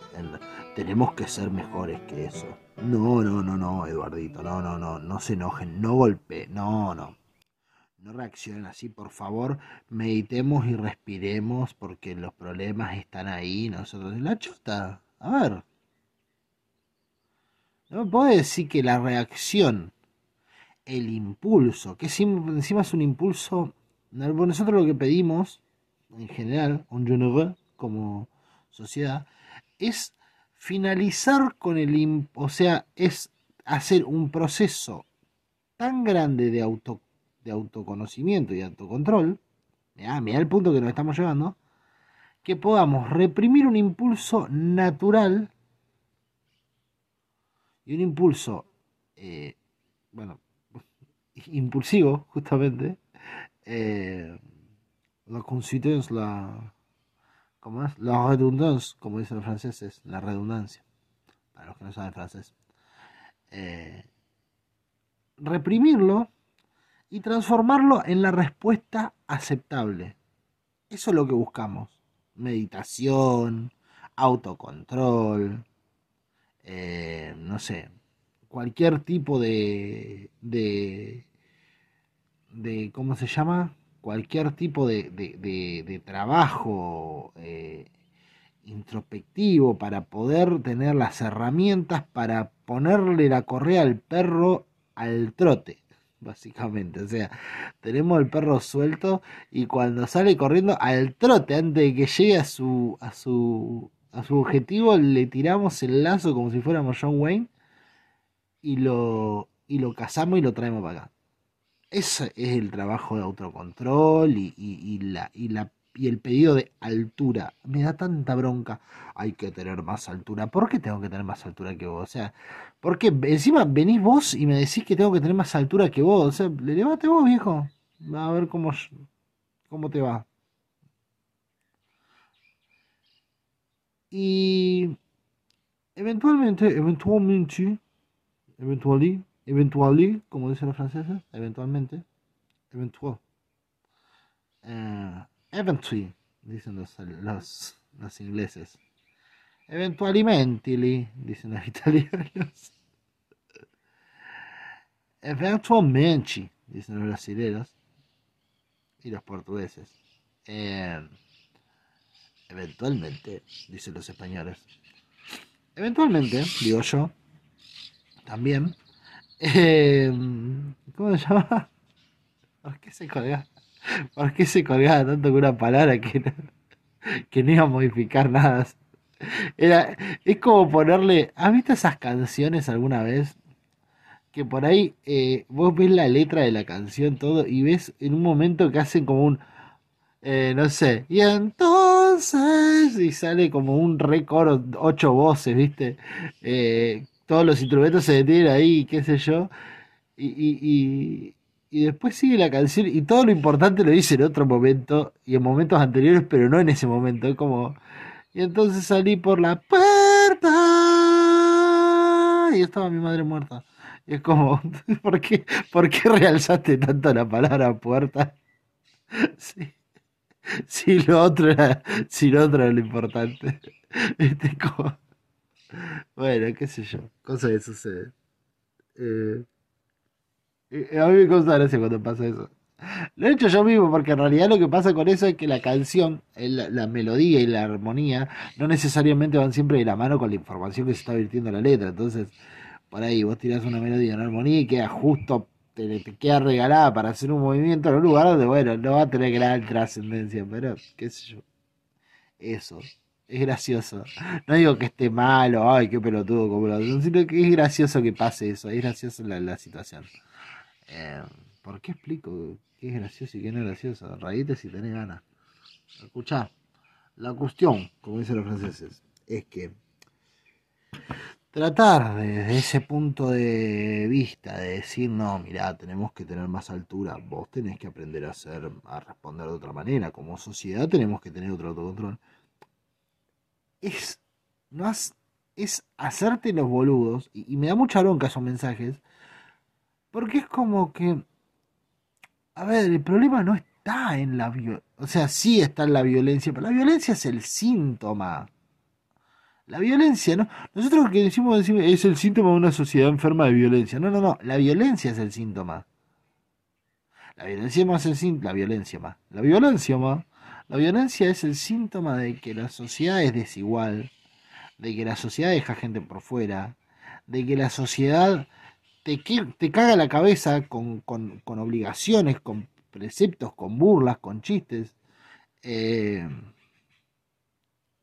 tenemos que ser mejores que eso. No, no, no, no, Eduardito. No, no, no. No se enojen. No golpeen. No, no. No reaccionen así, por favor. Meditemos y respiremos porque los problemas están ahí. Nosotros, la chota. A ver. No me puedo decir que la reacción, el impulso, que encima es un impulso nosotros lo que pedimos, en general, un como sociedad, es finalizar con el... O sea, es hacer un proceso tan grande de, auto, de autoconocimiento y autocontrol, mira el punto que nos estamos llevando, que podamos reprimir un impulso natural y un impulso, eh, bueno, impulsivo, justamente, eh, la consistence, la, ¿cómo es? La redundancia, como dicen los franceses, la redundancia, para los que no saben francés. Eh, reprimirlo y transformarlo en la respuesta aceptable. Eso es lo que buscamos. Meditación, autocontrol, eh, no sé, cualquier tipo de, de, de, ¿cómo se llama? Cualquier tipo de, de, trabajo eh, introspectivo para poder tener las herramientas para ponerle la correa al perro al trote básicamente. O sea, tenemos el perro suelto y cuando sale corriendo al trote antes de que llegue a su a su a su objetivo le tiramos el lazo como si fuéramos John Wayne y lo y lo cazamos y lo traemos para acá. Ese es el trabajo de autocontrol y, y la, y la y el pedido de altura. Me da tanta bronca. Hay que tener más altura. ¿Por qué tengo que tener más altura que vos? O sea, ¿por qué? Encima venís vos y me decís que tengo que tener más altura que vos. O sea, levate vos, viejo. A ver cómo, cómo te va. Y eventualmente, eventualmente, eventualmente, eventualmente, como dicen los franceses, eventualmente, eventual. Eh, Eventually, dicen los, los, los ingleses. Eventualmente, dicen los italianos. Eventualmente, dicen los brasileños y los portugueses. Eh, eventualmente, dicen los españoles. Eventualmente, digo yo, también. Eh, ¿Cómo se llama? ¿Por qué se colga? ¿Por qué se colgaba tanto con una palabra que no, que no iba a modificar nada? Era, es como ponerle. ¿Has visto esas canciones alguna vez? Que por ahí eh, vos ves la letra de la canción, todo, y ves en un momento que hacen como un. Eh, no sé. Y entonces. Y sale como un récord, ocho voces, ¿viste? Eh, todos los instrumentos se detienen ahí, qué sé yo. y, y después sigue la canción y todo lo importante lo dice en otro momento y en momentos anteriores, pero no en ese momento. Es como. Y entonces salí por la puerta y estaba mi madre muerta. Y es como, ¿por qué, ¿por qué realzaste tanto la palabra puerta? Sí. Si lo otro era, lo importante. Este como, bueno, qué sé yo, cosa que sucede. Eh, a mí me causa gracia cuando pasa eso. Lo he hecho yo mismo, porque en realidad lo que pasa con eso es que la canción, la, melodía y la armonía no necesariamente van siempre de la mano con la información que se está virtiendo en la letra. Entonces, por ahí vos tirás una melodía, una armonía y queda justo, te, queda regalada para hacer un movimiento en un lugar donde, bueno, no va a tener gran trascendencia, pero qué sé yo. Eso. Es gracioso. No digo que esté malo, ay, qué pelotudo, como lo sino que es gracioso que pase eso, es gracioso la, la situación. Eh, ¿Por qué explico qué es gracioso y qué no es gracioso? Raíte si tenés ganas. Escuchá, la cuestión, como dicen los franceses, es que tratar desde ese punto de vista de decir, no, mirá, tenemos que tener más altura, vos tenés que aprender a hacer, a responder de otra manera, como sociedad tenemos que tener otro autocontrol. Es, no es hacerte los boludos, y, y me da mucha bronca esos mensajes, porque es como que, a ver, el problema no está en la violencia, o sea, sí está en la violencia, pero la violencia es el síntoma. La violencia, ¿no? Nosotros que decimos, decimos es el síntoma de una sociedad enferma de violencia. No, no, no, la violencia es el síntoma. La violencia más el síntoma, la violencia más. La violencia más. La violencia es el síntoma de que la sociedad es desigual, de que la sociedad deja gente por fuera, de que la sociedad te, caga la cabeza con, obligaciones, con preceptos, con burlas, con chistes. Eh,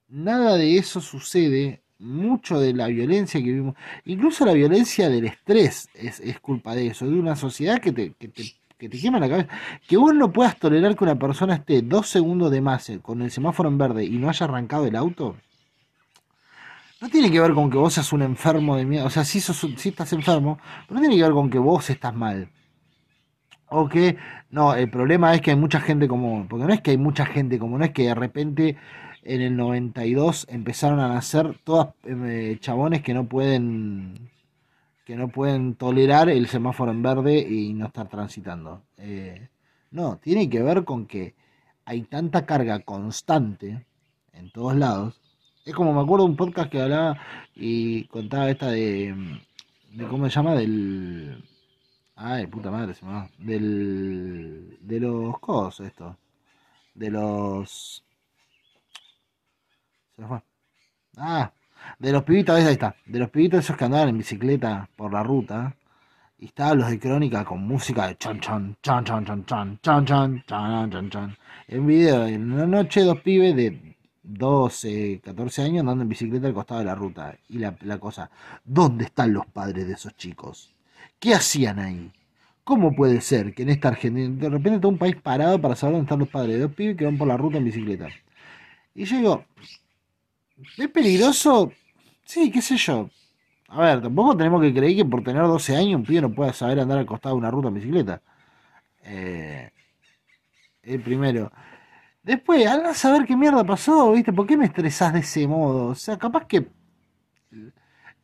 nada de eso sucede. Mucho de la violencia que vivimos, incluso la violencia del estrés, es, culpa de eso, de una sociedad que te, que te, quema la cabeza. Que vos no puedas tolerar que una persona esté dos segundos de más con el semáforo en verde y no haya arrancado el auto. Tiene que ver con que vos seas un enfermo de miedo. O sea, sí, sos, sí estás enfermo, pero no tiene que ver con que vos estás mal. O que, no, el problema es que hay mucha gente como, porque no es que hay mucha gente como, no es que de repente en el 92 empezaron a nacer todas eh, chabones que no pueden que no pueden tolerar el semáforo en verde y no estar transitando. Eh, no, tiene que ver con que hay tanta carga constante en todos lados. Es como me acuerdo de un podcast que hablaba y contaba esta de, de ¿cómo se llama? Del... Ay, puta madre, se me va. Del... De los cosos, esto. De los... Se me fue. Ah, de los pibitos, ahí está. De los pibitos esos que andaban en bicicleta por la ruta. Y estaban los de crónica con música de chan chan, chan chan chan chan, chan chan, chan chan chan. En video, en una noche, dos pibes de 12, 14 años andando en bicicleta al costado de la ruta. Y la, cosa, ¿dónde están los padres de esos chicos? ¿Qué hacían ahí? ¿Cómo puede ser que en esta Argentina, de repente todo un país parado para saber dónde están los padres de dos pibes que van por la ruta en bicicleta? Y yo digo, ¿es peligroso? Sí, qué sé yo. A ver, tampoco tenemos que creer que por tener 12 años un pibe no pueda saber andar al costado de una ruta en bicicleta. Eh, el primero. Después, al saber qué mierda pasó, ¿viste? ¿Por qué me estresás de ese modo? O sea, capaz que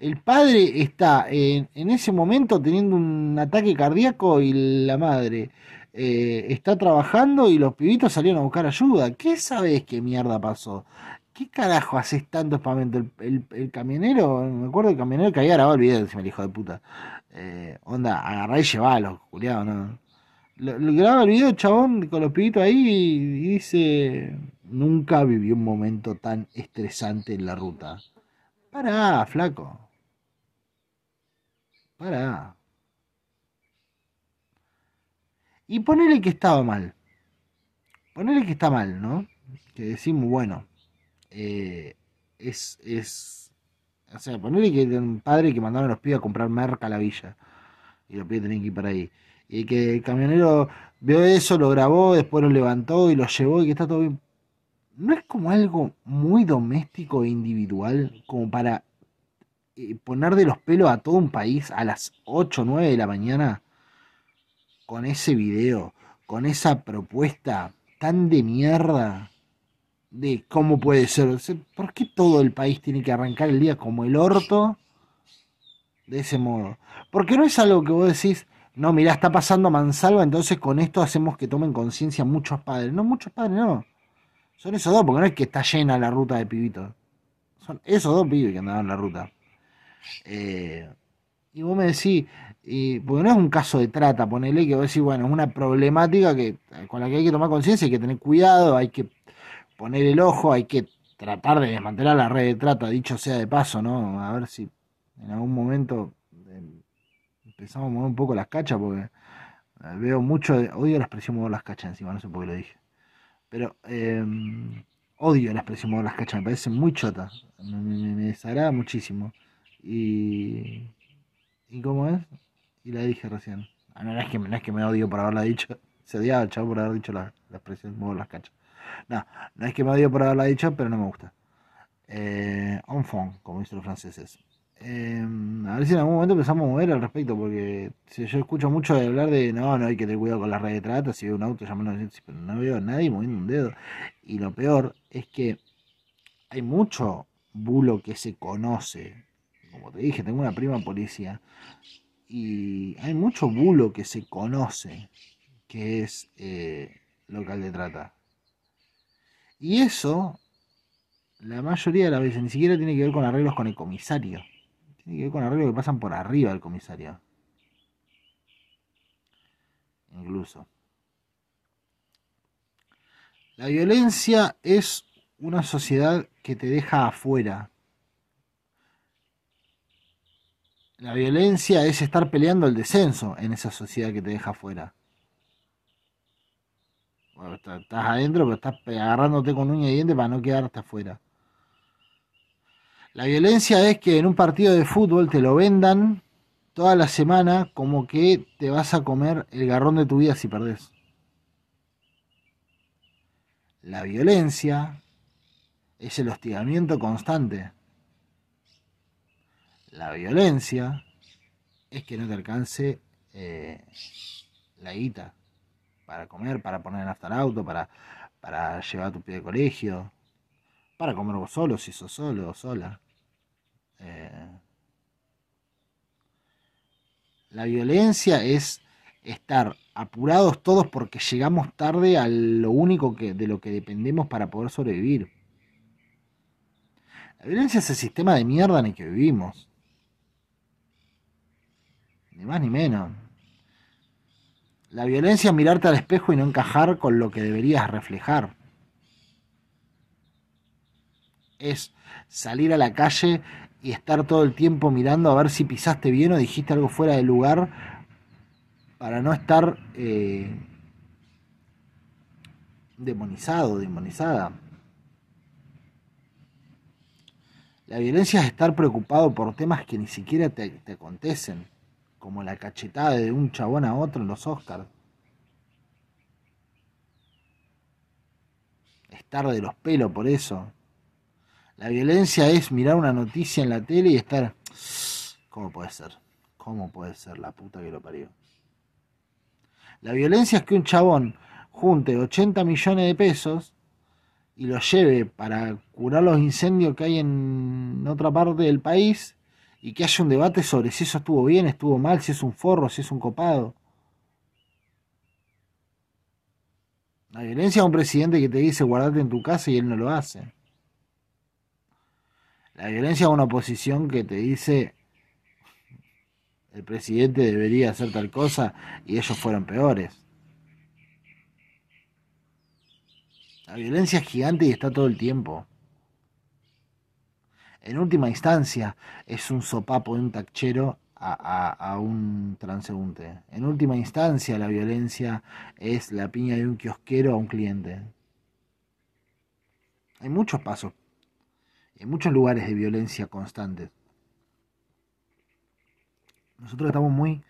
el padre está en, ese momento teniendo un ataque cardíaco y la madre eh, está trabajando y los pibitos salieron a buscar ayuda. ¿Qué sabes qué mierda pasó? ¿Qué carajo haces tanto espamento? El, camionero, me acuerdo el camionero que había grabado el video encima el hijo de puta. Eh, onda, agarrá y llevalo, culiado, ¿no? Lo, graba el video chabón con los pibitos ahí y, y dice, nunca viví un momento tan estresante en la ruta. Pará, flaco. Pará. Y ponele que estaba mal. Ponele que está mal, ¿no? Que decimos, bueno, eh, es, es. O sea, ponele que un padre que mandaron a los pibes a comprar merca a la villa. Y los pibes tenían que ir para ahí. Y que el camionero vio eso, lo grabó, después lo levantó y lo llevó y que está todo bien. ¿No es como algo muy doméstico e individual como para eh, poner de los pelos a todo un país a las 8 o 9 de la mañana con ese video, con esa propuesta tan de mierda de cómo puede ser? ¿Por qué todo el país tiene que arrancar el día como el orto de ese modo? Porque no es algo que vos decís, no, mirá, está pasando mansalva, entonces con esto hacemos que tomen conciencia muchos padres. No, muchos padres no. Son esos dos, porque no es que está llena la ruta de pibitos. Son esos dos pibes que andaban en la ruta. Eh, y vos me decís, porque no es un caso de trata, ponele que vos decís, bueno, es una problemática que, con la que hay que tomar conciencia, hay que tener cuidado, hay que poner el ojo, hay que tratar de desmantelar la red de trata, dicho sea de paso, ¿no? A ver si en algún momento empezamos a mover un poco las cachas, porque eh, veo mucho, odio la expresión mover las cachas encima, no sé por qué lo dije. Pero eh, odio la expresión mover las cachas, me parece muy chota, me, desagrada muchísimo. Y, ¿Y cómo es? Y la dije recién. Ah, no, no, es que, no es que me odio por haberla dicho, se odiaba el chavo por haber dicho la, la expresión mover las cachas. No, no es que me odio por haberla dicho, pero no me gusta. Eh, enfant, como dicen los franceses. Eh, a ver si en algún momento empezamos a mover al respecto, porque si yo escucho mucho de hablar de no, no hay que tener cuidado con la red de trata, si veo un auto llamando, pero no veo a nadie moviendo un dedo. Y lo peor es que hay mucho bulo que se conoce. Como te dije, tengo una prima policía. Y hay mucho bulo que se conoce que es eh, local de trata. Y eso, la mayoría de las veces, ni siquiera tiene que ver con arreglos con el comisario. Tiene que ver con arreglos que pasan por arriba del comisario. Incluso. La violencia es una sociedad que te deja afuera. La violencia es estar peleando el descenso en esa sociedad que te deja afuera. Bueno, estás adentro, pero estás agarrándote con uña y diente para no quedarte afuera. La violencia es que en un partido de fútbol te lo vendan toda la semana como que te vas a comer el garrón de tu vida si perdés. La violencia es el hostigamiento constante. La violencia es que no te alcance eh, la guita para comer, para poner hasta el auto, para, para llevar a tu pie de colegio, para comer vos solo, si sos solo o sola. Eh, la violencia es estar apurados todos porque llegamos tarde a lo único que, de lo que dependemos para poder sobrevivir. La violencia es el sistema de mierda en el que vivimos. Ni más ni menos. La violencia es mirarte al espejo y no encajar con lo que deberías reflejar. Es salir a la calle y estar todo el tiempo mirando a ver si pisaste bien o dijiste algo fuera de lugar para no estar eh, demonizado, demonizada. La violencia es estar preocupado por temas que ni siquiera te, acontecen, como la cachetada de un chabón a otro en los Oscars. Estar de los pelos por eso. La violencia es mirar una noticia en la tele y estar... ¿Cómo puede ser? ¿Cómo puede ser la puta que lo parió? La violencia es que un chabón junte 80 millones de pesos y lo lleve para curar los incendios que hay en otra parte del país y que haya un debate sobre si eso estuvo bien, estuvo mal, si es un forro, si es un copado. La violencia es un presidente que te dice guardate en tu casa y él no lo hace. La violencia es una oposición que te dice el presidente debería hacer tal cosa y ellos fueron peores. La violencia es gigante y está todo el tiempo. En última instancia, es un sopapo de un tachero a, un transeúnte. En última instancia, la violencia es la piña de un kiosquero a un cliente. Hay muchos pasos, hay muchos lugares de violencia constantes. Nosotros estamos muy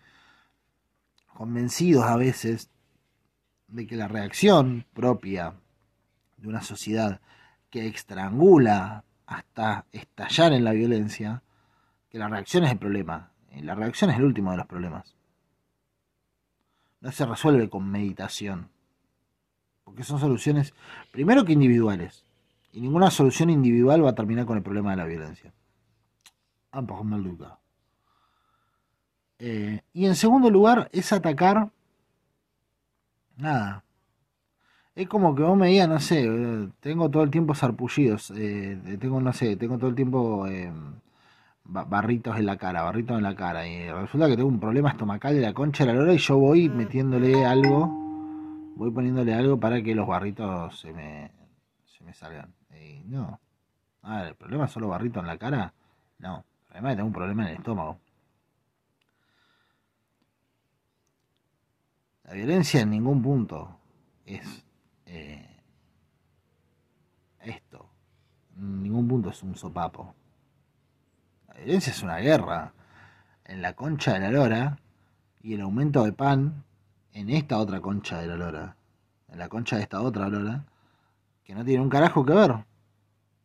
convencidos a veces de que la reacción propia de una sociedad que estrangula hasta estallar en la violencia, que la reacción es el problema. La reacción es el último de los problemas. No se resuelve con meditación. Porque son soluciones, primero que individuales. Y ninguna solución individual va a terminar con el problema de la violencia. Ah, pues, eh, y en segundo lugar es atacar nada, es como que vos me digas, no sé, eh, tengo todo el tiempo sarpullidos, eh, tengo, no sé, tengo todo el tiempo eh, barritos en la cara, barritos en la cara, y resulta que tengo un problema estomacal de la concha de la lora y yo voy metiéndole algo, voy poniéndole algo para que los barritos se me, se me salgan. Y no, ah, el problema es solo barritos en la cara, no, además tengo un problema en el estómago. La violencia en ningún punto es eh, esto. En ningún punto es un sopapo. La violencia es una guerra en la concha de la lora y el aumento de pan en esta otra concha de la lora. En la concha de esta otra lora que no tiene un carajo que ver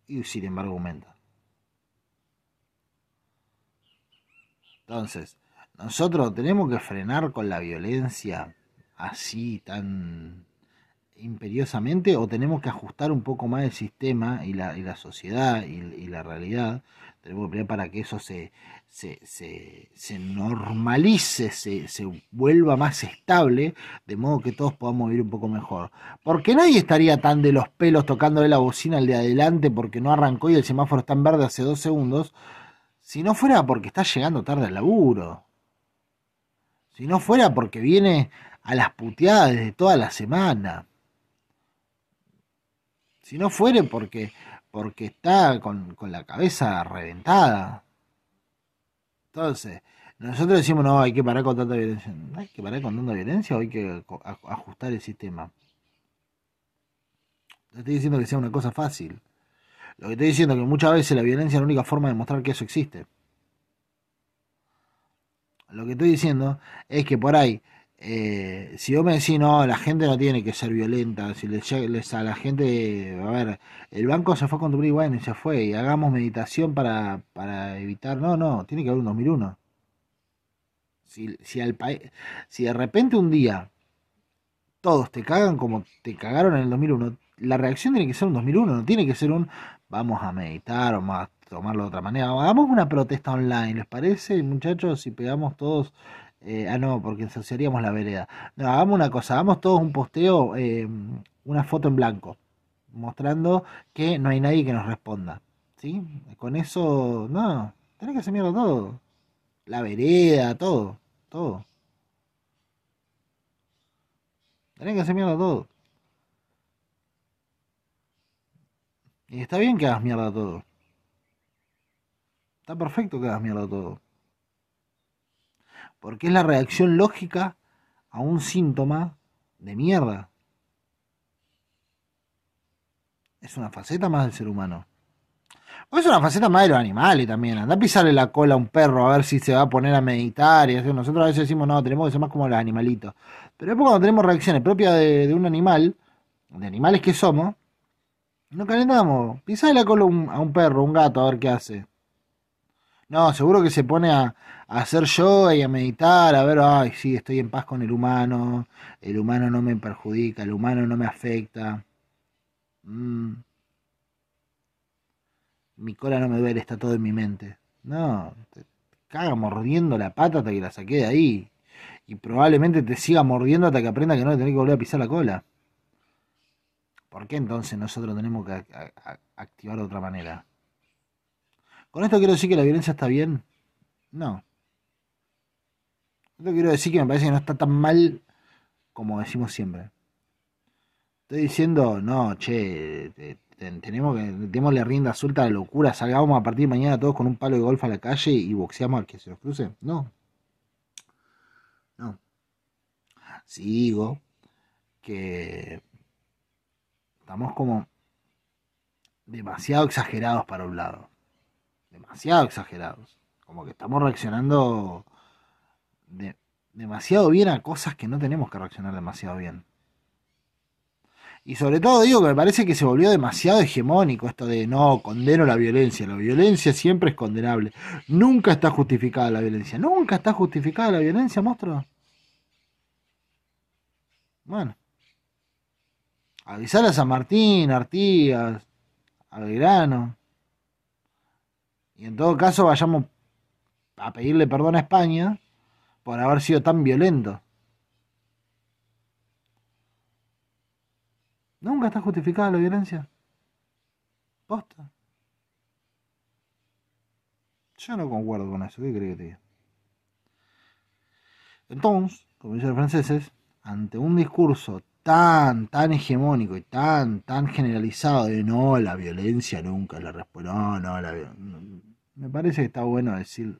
y sin embargo aumenta. Entonces, nosotros tenemos que frenar con la violencia así tan imperiosamente o tenemos que ajustar un poco más el sistema y la, sociedad y, la realidad. Tenemos que pelear para que eso se, normalice, se, vuelva más estable, de modo que todos podamos vivir un poco mejor. Porque nadie estaría tan de los pelos tocándole la bocina al de adelante porque no arrancó y el semáforo está en verde hace dos segundos, si no fuera porque está llegando tarde al laburo. Si no fuera porque viene a las puteadas desde toda la semana. Si no fuere porque, porque está con, la cabeza reventada. Entonces, nosotros decimos, no, hay que parar con tanta violencia. hay que parar con tanta violencia o hay que ajustar el sistema. No estoy diciendo que sea una cosa fácil. Lo que estoy diciendo es que muchas veces la violencia es la única forma de mostrar que eso existe. Lo que estoy diciendo es que por ahí Eh, si vos me decís, no, la gente no tiene que ser violenta, si les, les a la gente, a ver, el banco se fue a construir, bueno, y se fue, y hagamos meditación para, para evitar, no, no, tiene que haber un 2001. Si, si, al si de repente un día todos te cagan como te cagaron en el 2001, la reacción tiene que ser un 2001, no tiene que ser un vamos a meditar o más tomarlo de otra manera. Hagamos una protesta online, ¿les parece, muchachos? Si pegamos todos eh, ah, no, porque ensuciaríamos la vereda. No, hagamos una cosa, hagamos todos un posteo, eh, una foto en blanco, mostrando que no hay nadie que nos responda. ¿Sí? Con eso, no, tenés que hacer mierda todo. La vereda, todo, todo. Tenés que hacer mierda todo. Y está bien que hagas mierda todo. Está perfecto que hagas mierda todo porque es la reacción lógica a un síntoma de mierda. Es una faceta más del ser humano. O es una faceta más de los animales también. Anda a pisarle la cola a un perro a ver si se va a poner a meditar. Y así. Nosotros a veces decimos, no, tenemos que ser más como los animalitos. Pero después cuando tenemos reacciones propias de, un animal, de animales que somos, no calentamos. Pisarle la cola a un perro, a un gato, a ver qué hace. No, seguro que se pone a, hacer yoga y a meditar, a ver, ay, sí, estoy en paz con el humano, el humano no me perjudica, el humano no me afecta. Mm. Mi cola no me duele, está todo en mi mente. No, te caga mordiendo la pata hasta que la saqué de ahí. Y probablemente te siga mordiendo hasta que aprenda que no le tenés que volver a pisar la cola. ¿Por qué entonces nosotros tenemos que activar de otra manera? ¿Con esto quiero decir que la violencia está bien? No. Esto quiero decir que me parece que no está tan mal como decimos siempre. Estoy diciendo, no, che, tenemos que démosle rienda suelta a la locura, salgamos a partir de mañana todos con un palo de golf a la calle y boxeamos al que se nos cruce. No. No. Sigo que estamos como demasiado exagerados para un lado demasiado exagerados. Como que estamos reaccionando demasiado bien a cosas que no tenemos que reaccionar demasiado bien. Y sobre todo digo que me parece que se volvió demasiado hegemónico esto de no, condeno la violencia. La violencia siempre es condenable. Nunca está justificada la violencia. Nunca está justificada la violencia, monstruo. Bueno. Avisar a San Martín, Artigas, a Belgrano. Y en todo caso vayamos a pedirle perdón a España por haber sido tan violento. Nunca está justificada la violencia. Posta. Yo no concuerdo con eso. ¿Qué crees que te diga? Entonces, como dicen los franceses, ante un discurso tan, tan hegemónico y tan, tan generalizado de no, la violencia nunca la respuesta. No, no, la violencia me parece que está bueno decir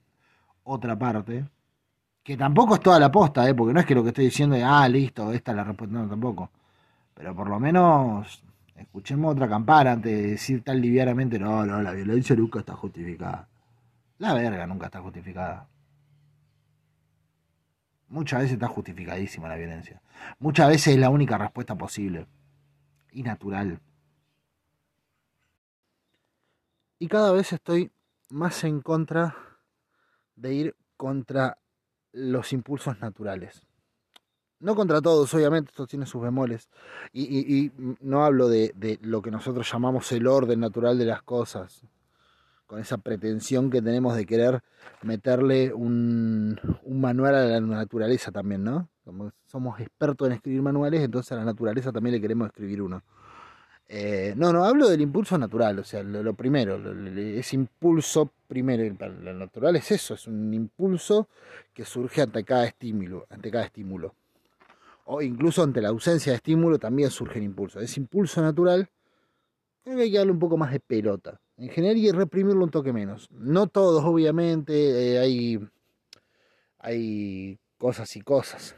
otra parte, que tampoco es toda la posta, ¿eh? porque no es que lo que estoy diciendo es, ah, listo, esta es la respuesta, no, tampoco. Pero por lo menos escuchemos otra campana antes de decir tan livianamente, no, no, la violencia nunca está justificada. La verga nunca está justificada. Muchas veces está justificadísima la violencia. Muchas veces es la única respuesta posible. Y natural. Y cada vez estoy más en contra de ir contra los impulsos naturales. No contra todos, obviamente, esto tiene sus bemoles. Y, no hablo de, de, lo que nosotros llamamos el orden natural de las cosas, con esa pretensión que tenemos de querer meterle un, un manual a la naturaleza también, ¿no? Como somos expertos en escribir manuales, entonces a la naturaleza también le queremos escribir uno. Eh, no, no, hablo del impulso natural, o sea, lo, primero, ese impulso primero, lo natural es eso, es un impulso que surge ante cada estímulo, ante cada estímulo. O incluso ante la ausencia de estímulo también surge el impulso. Ese impulso natural, creo que hay que darle un poco más de pelota. En general y reprimirlo un toque menos. No todos, obviamente, eh, hay, hay cosas y cosas.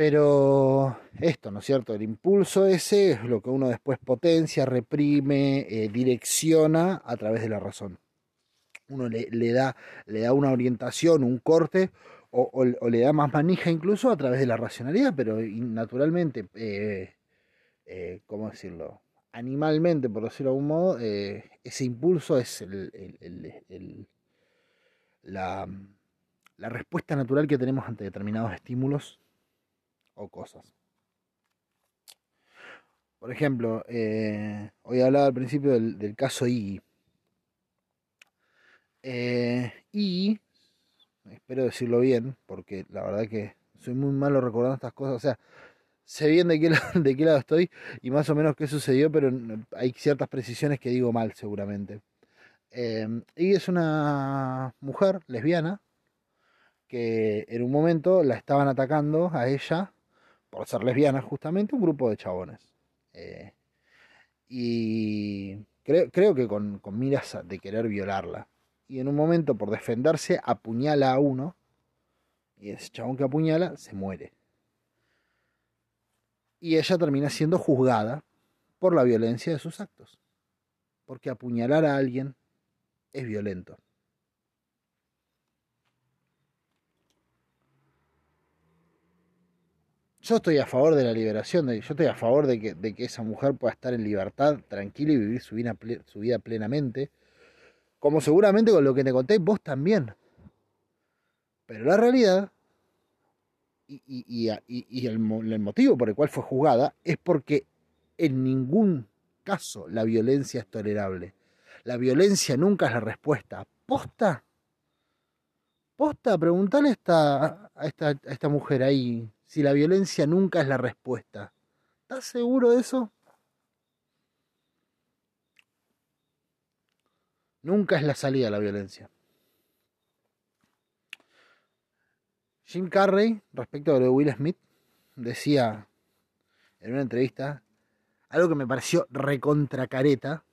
Pero esto, ¿no es cierto? El impulso ese es lo que uno después potencia, reprime, eh, direcciona a través de la razón. Uno le, da, le da una orientación, un corte o, le da más manija incluso a través de la racionalidad, pero naturalmente, eh, eh, ¿cómo decirlo? Animalmente, por decirlo de algún modo, ese impulso es la respuesta natural que tenemos ante determinados estímulos o cosas. Por ejemplo, eh, hoy hablaba al principio del, caso Iggy. Eh, espero decirlo bien, porque la verdad que soy muy malo recordando estas cosas. O sea, sé bien de qué, lado, de qué lado estoy y más o menos qué sucedió, pero hay ciertas precisiones que digo mal seguramente. Eh, es una mujer lesbiana que en un momento la estaban atacando a ella por ser lesbiana justamente un grupo de chabones. Eh, y creo, creo que con, con, miras de querer violarla. Y en un momento, por defenderse, apuñala a uno. Y ese chabón que apuñala se muere. Y ella termina siendo juzgada por la violencia de sus actos. Porque apuñalar a alguien es violento. Yo estoy a favor de la liberación, yo estoy a favor de que, de que, esa mujer pueda estar en libertad, tranquila y vivir su vida, su vida plenamente. Como seguramente con lo que te conté, vos también. Pero la realidad, y, y, y el, motivo por el cual fue juzgada, es porque en ningún caso la violencia es tolerable. La violencia nunca es la respuesta. ¿Posta? ¿Posta? Preguntale a a esta, a esta mujer ahí si la violencia nunca es la respuesta. ¿Estás seguro de eso? Nunca es la salida de la violencia. Jim Carrey, respecto a lo de Will Smith, decía en una entrevista algo que me pareció recontracareta,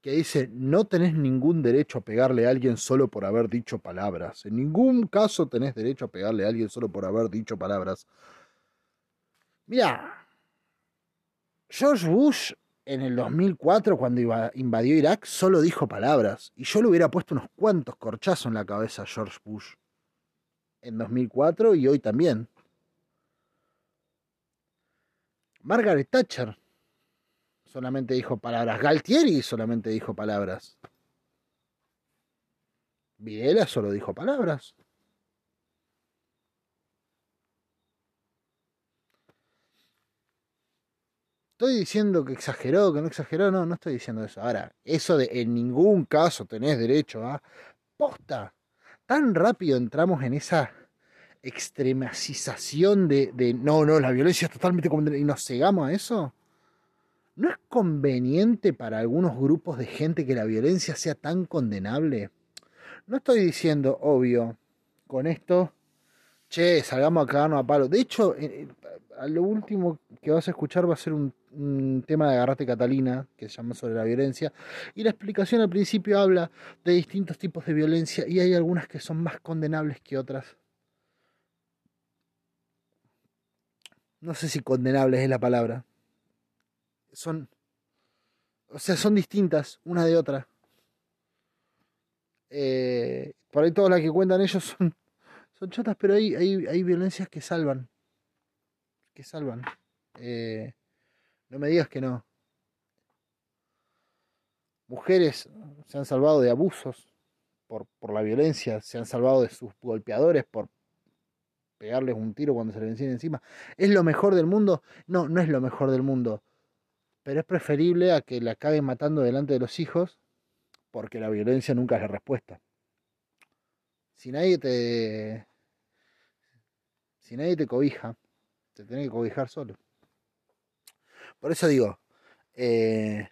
que dice, no tenés ningún derecho a pegarle a alguien solo por haber dicho palabras. En ningún caso tenés derecho a pegarle a alguien solo por haber dicho palabras. Mira, George Bush en el 2004, cuando invadió Irak, solo dijo palabras. Y yo le hubiera puesto unos cuantos corchazos en la cabeza a George Bush. En 2004 y hoy también. Margaret Thatcher solamente dijo palabras. Galtieri solamente dijo palabras. Videla solo dijo palabras. Estoy diciendo que exageró, que no exageró, no, no estoy diciendo eso. Ahora, eso de en ningún caso tenés derecho a posta. Tan rápido entramos en esa extremacización de, no, no, la violencia es totalmente y nos cegamos a eso. ¿No es conveniente para algunos grupos de gente que la violencia sea tan condenable? No estoy diciendo, obvio, con esto, che, salgamos a cagarnos a palo. De hecho, eh, eh, lo último que vas a escuchar va a ser un, tema de Agarrate Catalina, que se llama sobre la violencia, y la explicación al principio habla de distintos tipos de violencia y hay algunas que son más condenables que otras. No sé si condenables es la palabra son, o sea, son distintas una de otra. Eh, por ahí todas las que cuentan ellos son, son chotas, pero hay, hay, hay violencias que salvan. Que salvan. Eh, no me digas que no. Mujeres se han salvado de abusos por, por la violencia, se han salvado de sus golpeadores por pegarles un tiro cuando se les encima. ¿Es lo mejor del mundo? No, no es lo mejor del mundo pero es preferible a que la acaben matando delante de los hijos porque la violencia nunca es la respuesta. Si nadie te si nadie te cobija, te tiene que cobijar solo. Por eso digo, eh,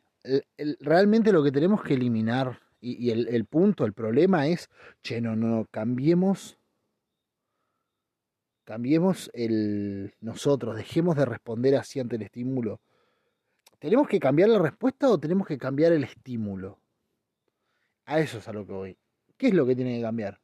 realmente lo que tenemos que eliminar y, el, el, punto, el problema es, che, no, no, cambiemos, cambiemos el nosotros, dejemos de responder así ante el estímulo ¿Tenemos que cambiar la respuesta o tenemos que cambiar el estímulo? A eso es a lo que voy. ¿Qué es lo que tiene que cambiar?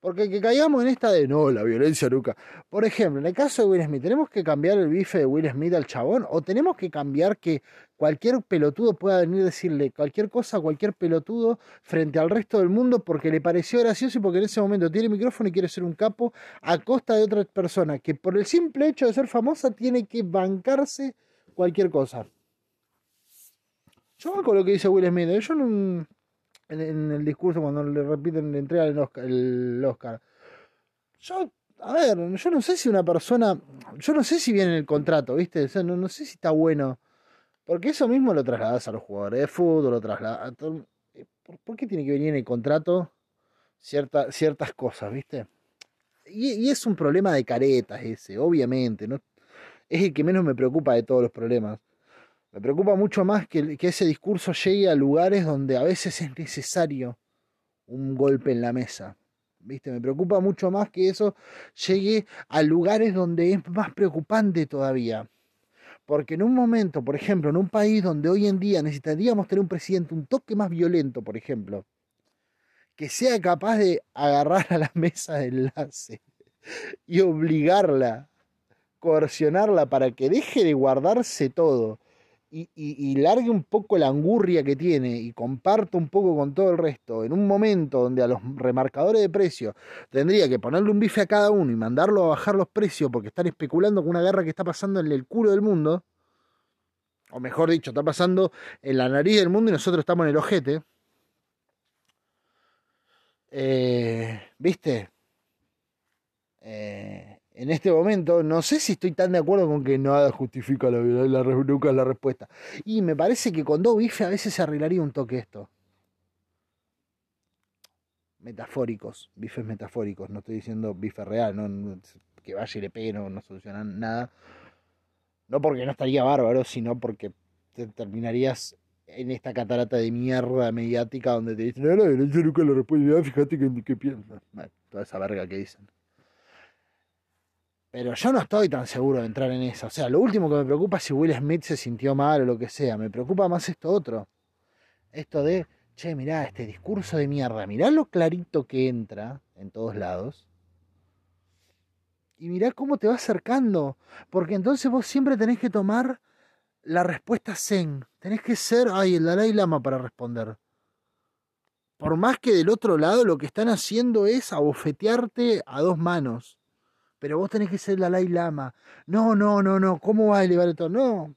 Porque que caigamos en esta de no, la violencia nunca. Por ejemplo, en el caso de Will Smith, ¿tenemos que cambiar el bife de Will Smith al chabón? ¿O tenemos que cambiar que cualquier pelotudo pueda venir a decirle cualquier cosa a cualquier pelotudo frente al resto del mundo porque le pareció gracioso y porque en ese momento tiene micrófono y quiere ser un capo a costa de otra persona que por el simple hecho de ser famosa tiene que bancarse cualquier cosa? Yo banco lo que dice Will Smith. ¿eh? Yo no en, el discurso cuando le repiten, le entregan el Oscar. Yo, a ver, yo no sé si una persona, yo no sé si viene en el contrato, ¿viste? O sea, no, no sé si está bueno. Porque eso mismo lo trasladas a los jugadores de fútbol, lo trasladas ¿Por, qué tiene que venir en el contrato cierta, ciertas cosas, viste? Y, y, es un problema de caretas ese, obviamente. ¿no? Es el que menos me preocupa de todos los problemas. Me preocupa mucho más que, ese discurso llegue a lugares donde a veces es necesario un golpe en la mesa. ¿Viste? Me preocupa mucho más que eso llegue a lugares donde es más preocupante todavía. Porque en un momento, por ejemplo, en un país donde hoy en día necesitaríamos tener un presidente un toque más violento, por ejemplo, que sea capaz de agarrar a la mesa de enlace y obligarla, coercionarla para que deje de guardarse todo y, largue un poco la angurria que tiene y comparta un poco con todo el resto, en un momento donde a los remarcadores de precios tendría que ponerle un bife a cada uno y mandarlo a bajar los precios porque están especulando con una guerra que está pasando en el culo del mundo, o mejor dicho, está pasando en la nariz del mundo y nosotros estamos en el ojete. Eh, ¿Viste? Eh, en este momento, no sé si estoy tan de acuerdo con que nada justifica la la, nunca la respuesta. Y me parece que con dos bifes a veces se arreglaría un toque esto. Metafóricos, bifes metafóricos, no estoy diciendo bife real, que vaya y le pegue, no, solucionan nada. No porque no estaría bárbaro, sino porque te terminarías en esta catarata de mierda mediática donde te dicen, no, la violencia nunca la respuesta, fíjate qué, qué piensas. toda esa verga que dicen. Pero yo no estoy tan seguro de entrar en eso. O sea, lo último que me preocupa es si Will Smith se sintió mal o lo que sea. Me preocupa más esto otro. Esto de, che, mirá, este discurso de mierda. Mirá lo clarito que entra en todos lados. Y mirá cómo te va acercando. Porque entonces vos siempre tenés que tomar la respuesta zen. Tenés que ser, ay, el Dalai Lama para responder. Por más que del otro lado lo que están haciendo es abofetearte a dos manos pero vos tenés que ser la Dalai Lama. No, no, no, no, ¿cómo va a elevar el tono? No.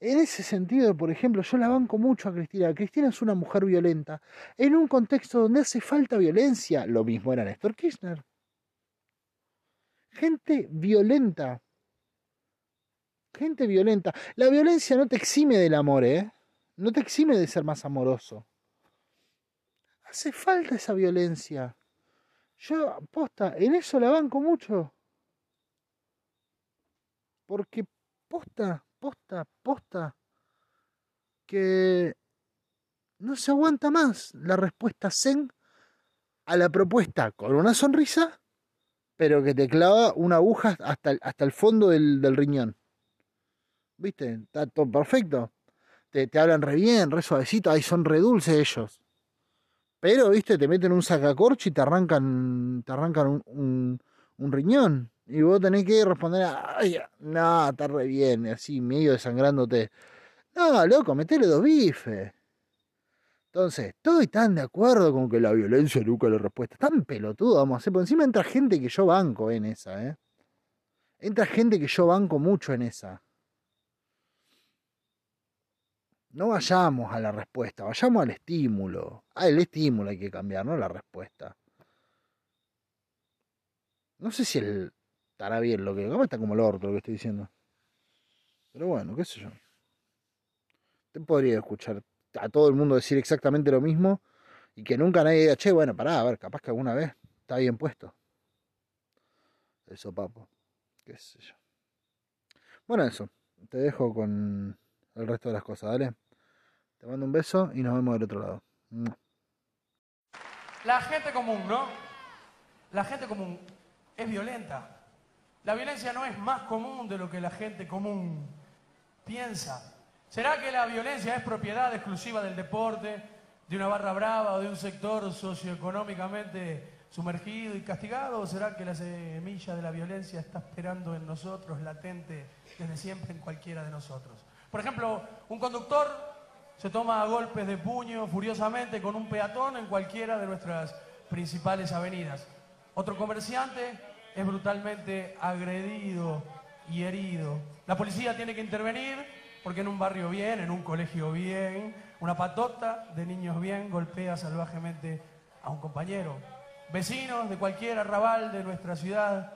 En ese sentido, por ejemplo, yo la banco mucho a Cristina. Cristina es una mujer violenta. En un contexto donde hace falta violencia, lo mismo era Néstor Kirchner. Gente violenta. Gente violenta. La violencia no te exime del amor, ¿eh? No te exime de ser más amoroso. Hace falta esa violencia. Yo, posta, en eso la banco mucho. Porque posta, posta, posta, que no se aguanta más la respuesta zen a la propuesta con una sonrisa, pero que te clava una aguja hasta, el, hasta el fondo del, riñón. ¿Viste? Está todo perfecto. Te, te, hablan re bien, re suavecito, ahí son re dulces ellos. Pero, viste, te meten un sacacorcho y te arrancan, te arrancan un, un riñón. Y vos tenés que responder, ay, no, está re bien, así medio desangrándote. No, loco, metele dos bifes. Entonces, estoy tan de acuerdo con que la violencia nunca la respuesta. Tan pelotudo, vamos a hacer. Por encima entra gente que yo banco en esa, ¿eh? Entra gente que yo banco mucho en esa. No vayamos a la respuesta, vayamos al estímulo. Ah, el estímulo hay que cambiar, no la respuesta. No sé si el, estará bien lo que. ¿Cómo está como el orto lo que estoy diciendo? Pero bueno, qué sé yo. Te podría escuchar a todo el mundo decir exactamente lo mismo y que nunca nadie diga, che, bueno, pará, a ver, capaz que alguna vez está bien puesto. Eso, papo. Qué sé yo. Bueno, eso. Te dejo con el resto de las cosas, dale. Te mando un beso y nos vemos del otro lado. La gente común, ¿no? La gente común es violenta. La violencia no es más común de lo que la gente común piensa. ¿Será que la violencia es propiedad exclusiva del deporte, de una barra brava o de un sector socioeconómicamente sumergido y castigado? ¿O será que la semilla de la violencia está esperando en nosotros, latente desde siempre en cualquiera de nosotros? Por ejemplo, un conductor se toma golpes de puño furiosamente con un peatón en cualquiera de nuestras principales avenidas. Otro comerciante es brutalmente agredido y herido. La policía tiene que intervenir porque en un barrio bien, en un colegio bien, una patota de niños bien golpea salvajemente a un compañero. Vecinos de cualquier arrabal de nuestra ciudad,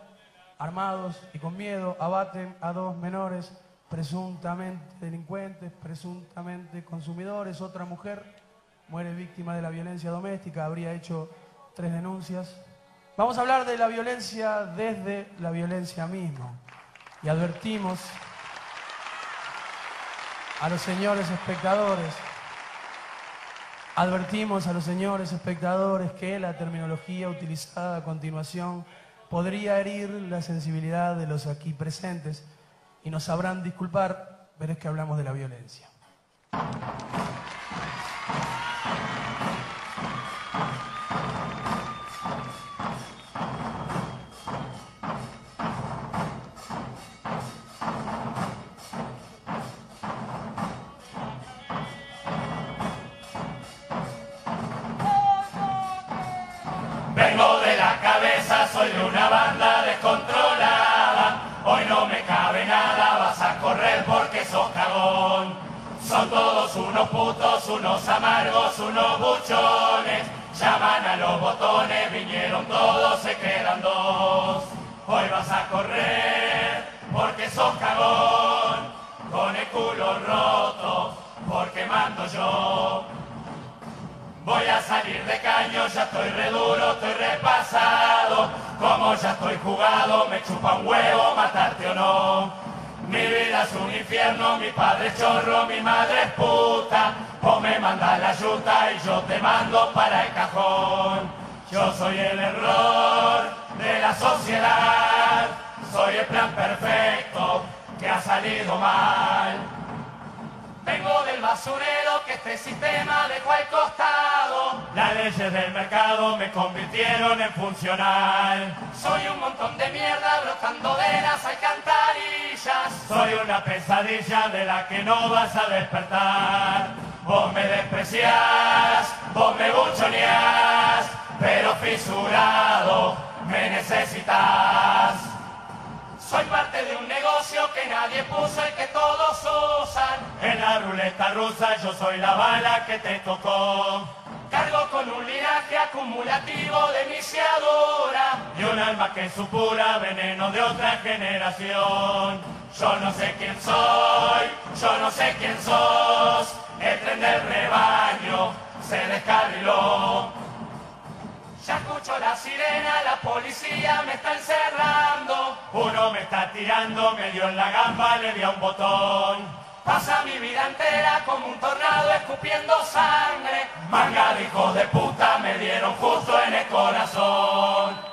armados y con miedo, abaten a dos menores presuntamente delincuentes, presuntamente consumidores. Otra mujer muere víctima de la violencia doméstica, habría hecho tres denuncias. Vamos a hablar de la violencia desde la violencia misma. Y advertimos a los señores espectadores, advertimos a los señores espectadores que la terminología utilizada a continuación podría herir la sensibilidad de los aquí presentes y nos sabrán disculpar, pero es que hablamos de la violencia. Soy de una banda descontrolada. Hoy no me cabe nada, vas a correr porque sos cagón. Son todos unos putos, unos amargos, unos buchones. Llaman a los botones, vinieron todos, se quedan dos. Hoy vas a correr porque sos cagón. Con el culo roto, porque mando yo. Voy a salir de caño, ya estoy re duro, estoy repasado. Como ya estoy jugado, me chupa un huevo matarte o no. Mi vida es un infierno, mi padre es chorro, mi madre es puta. O me manda la yuta y yo te mando para el cajón. Yo soy el error de la sociedad, soy el plan perfecto que ha salido mal. Vengo del basurero que este sistema dejó al costado. Las leyes del mercado me convirtieron en funcional. Soy un montón de mierda brotando de las alcantarillas. Soy una pesadilla de la que no vas a despertar. Vos me despreciás, vos me buchoneás, pero fisurado me necesitas. Soy parte de un que nadie puso y que todos usan. En la ruleta rusa yo soy la bala que te tocó. Cargo con un linaje acumulativo de viciadura y un alma que supura veneno de otra generación. Yo no sé quién soy, yo no sé quién sos. El tren del rebaño se descarriló. Ya escucho la sirena, la policía me está encerrando. Uno me está tirando, me dio en la gamba, le di a un botón. Pasa mi vida entera como un tornado escupiendo sangre. Manga de hijos de puta me dieron justo en el corazón.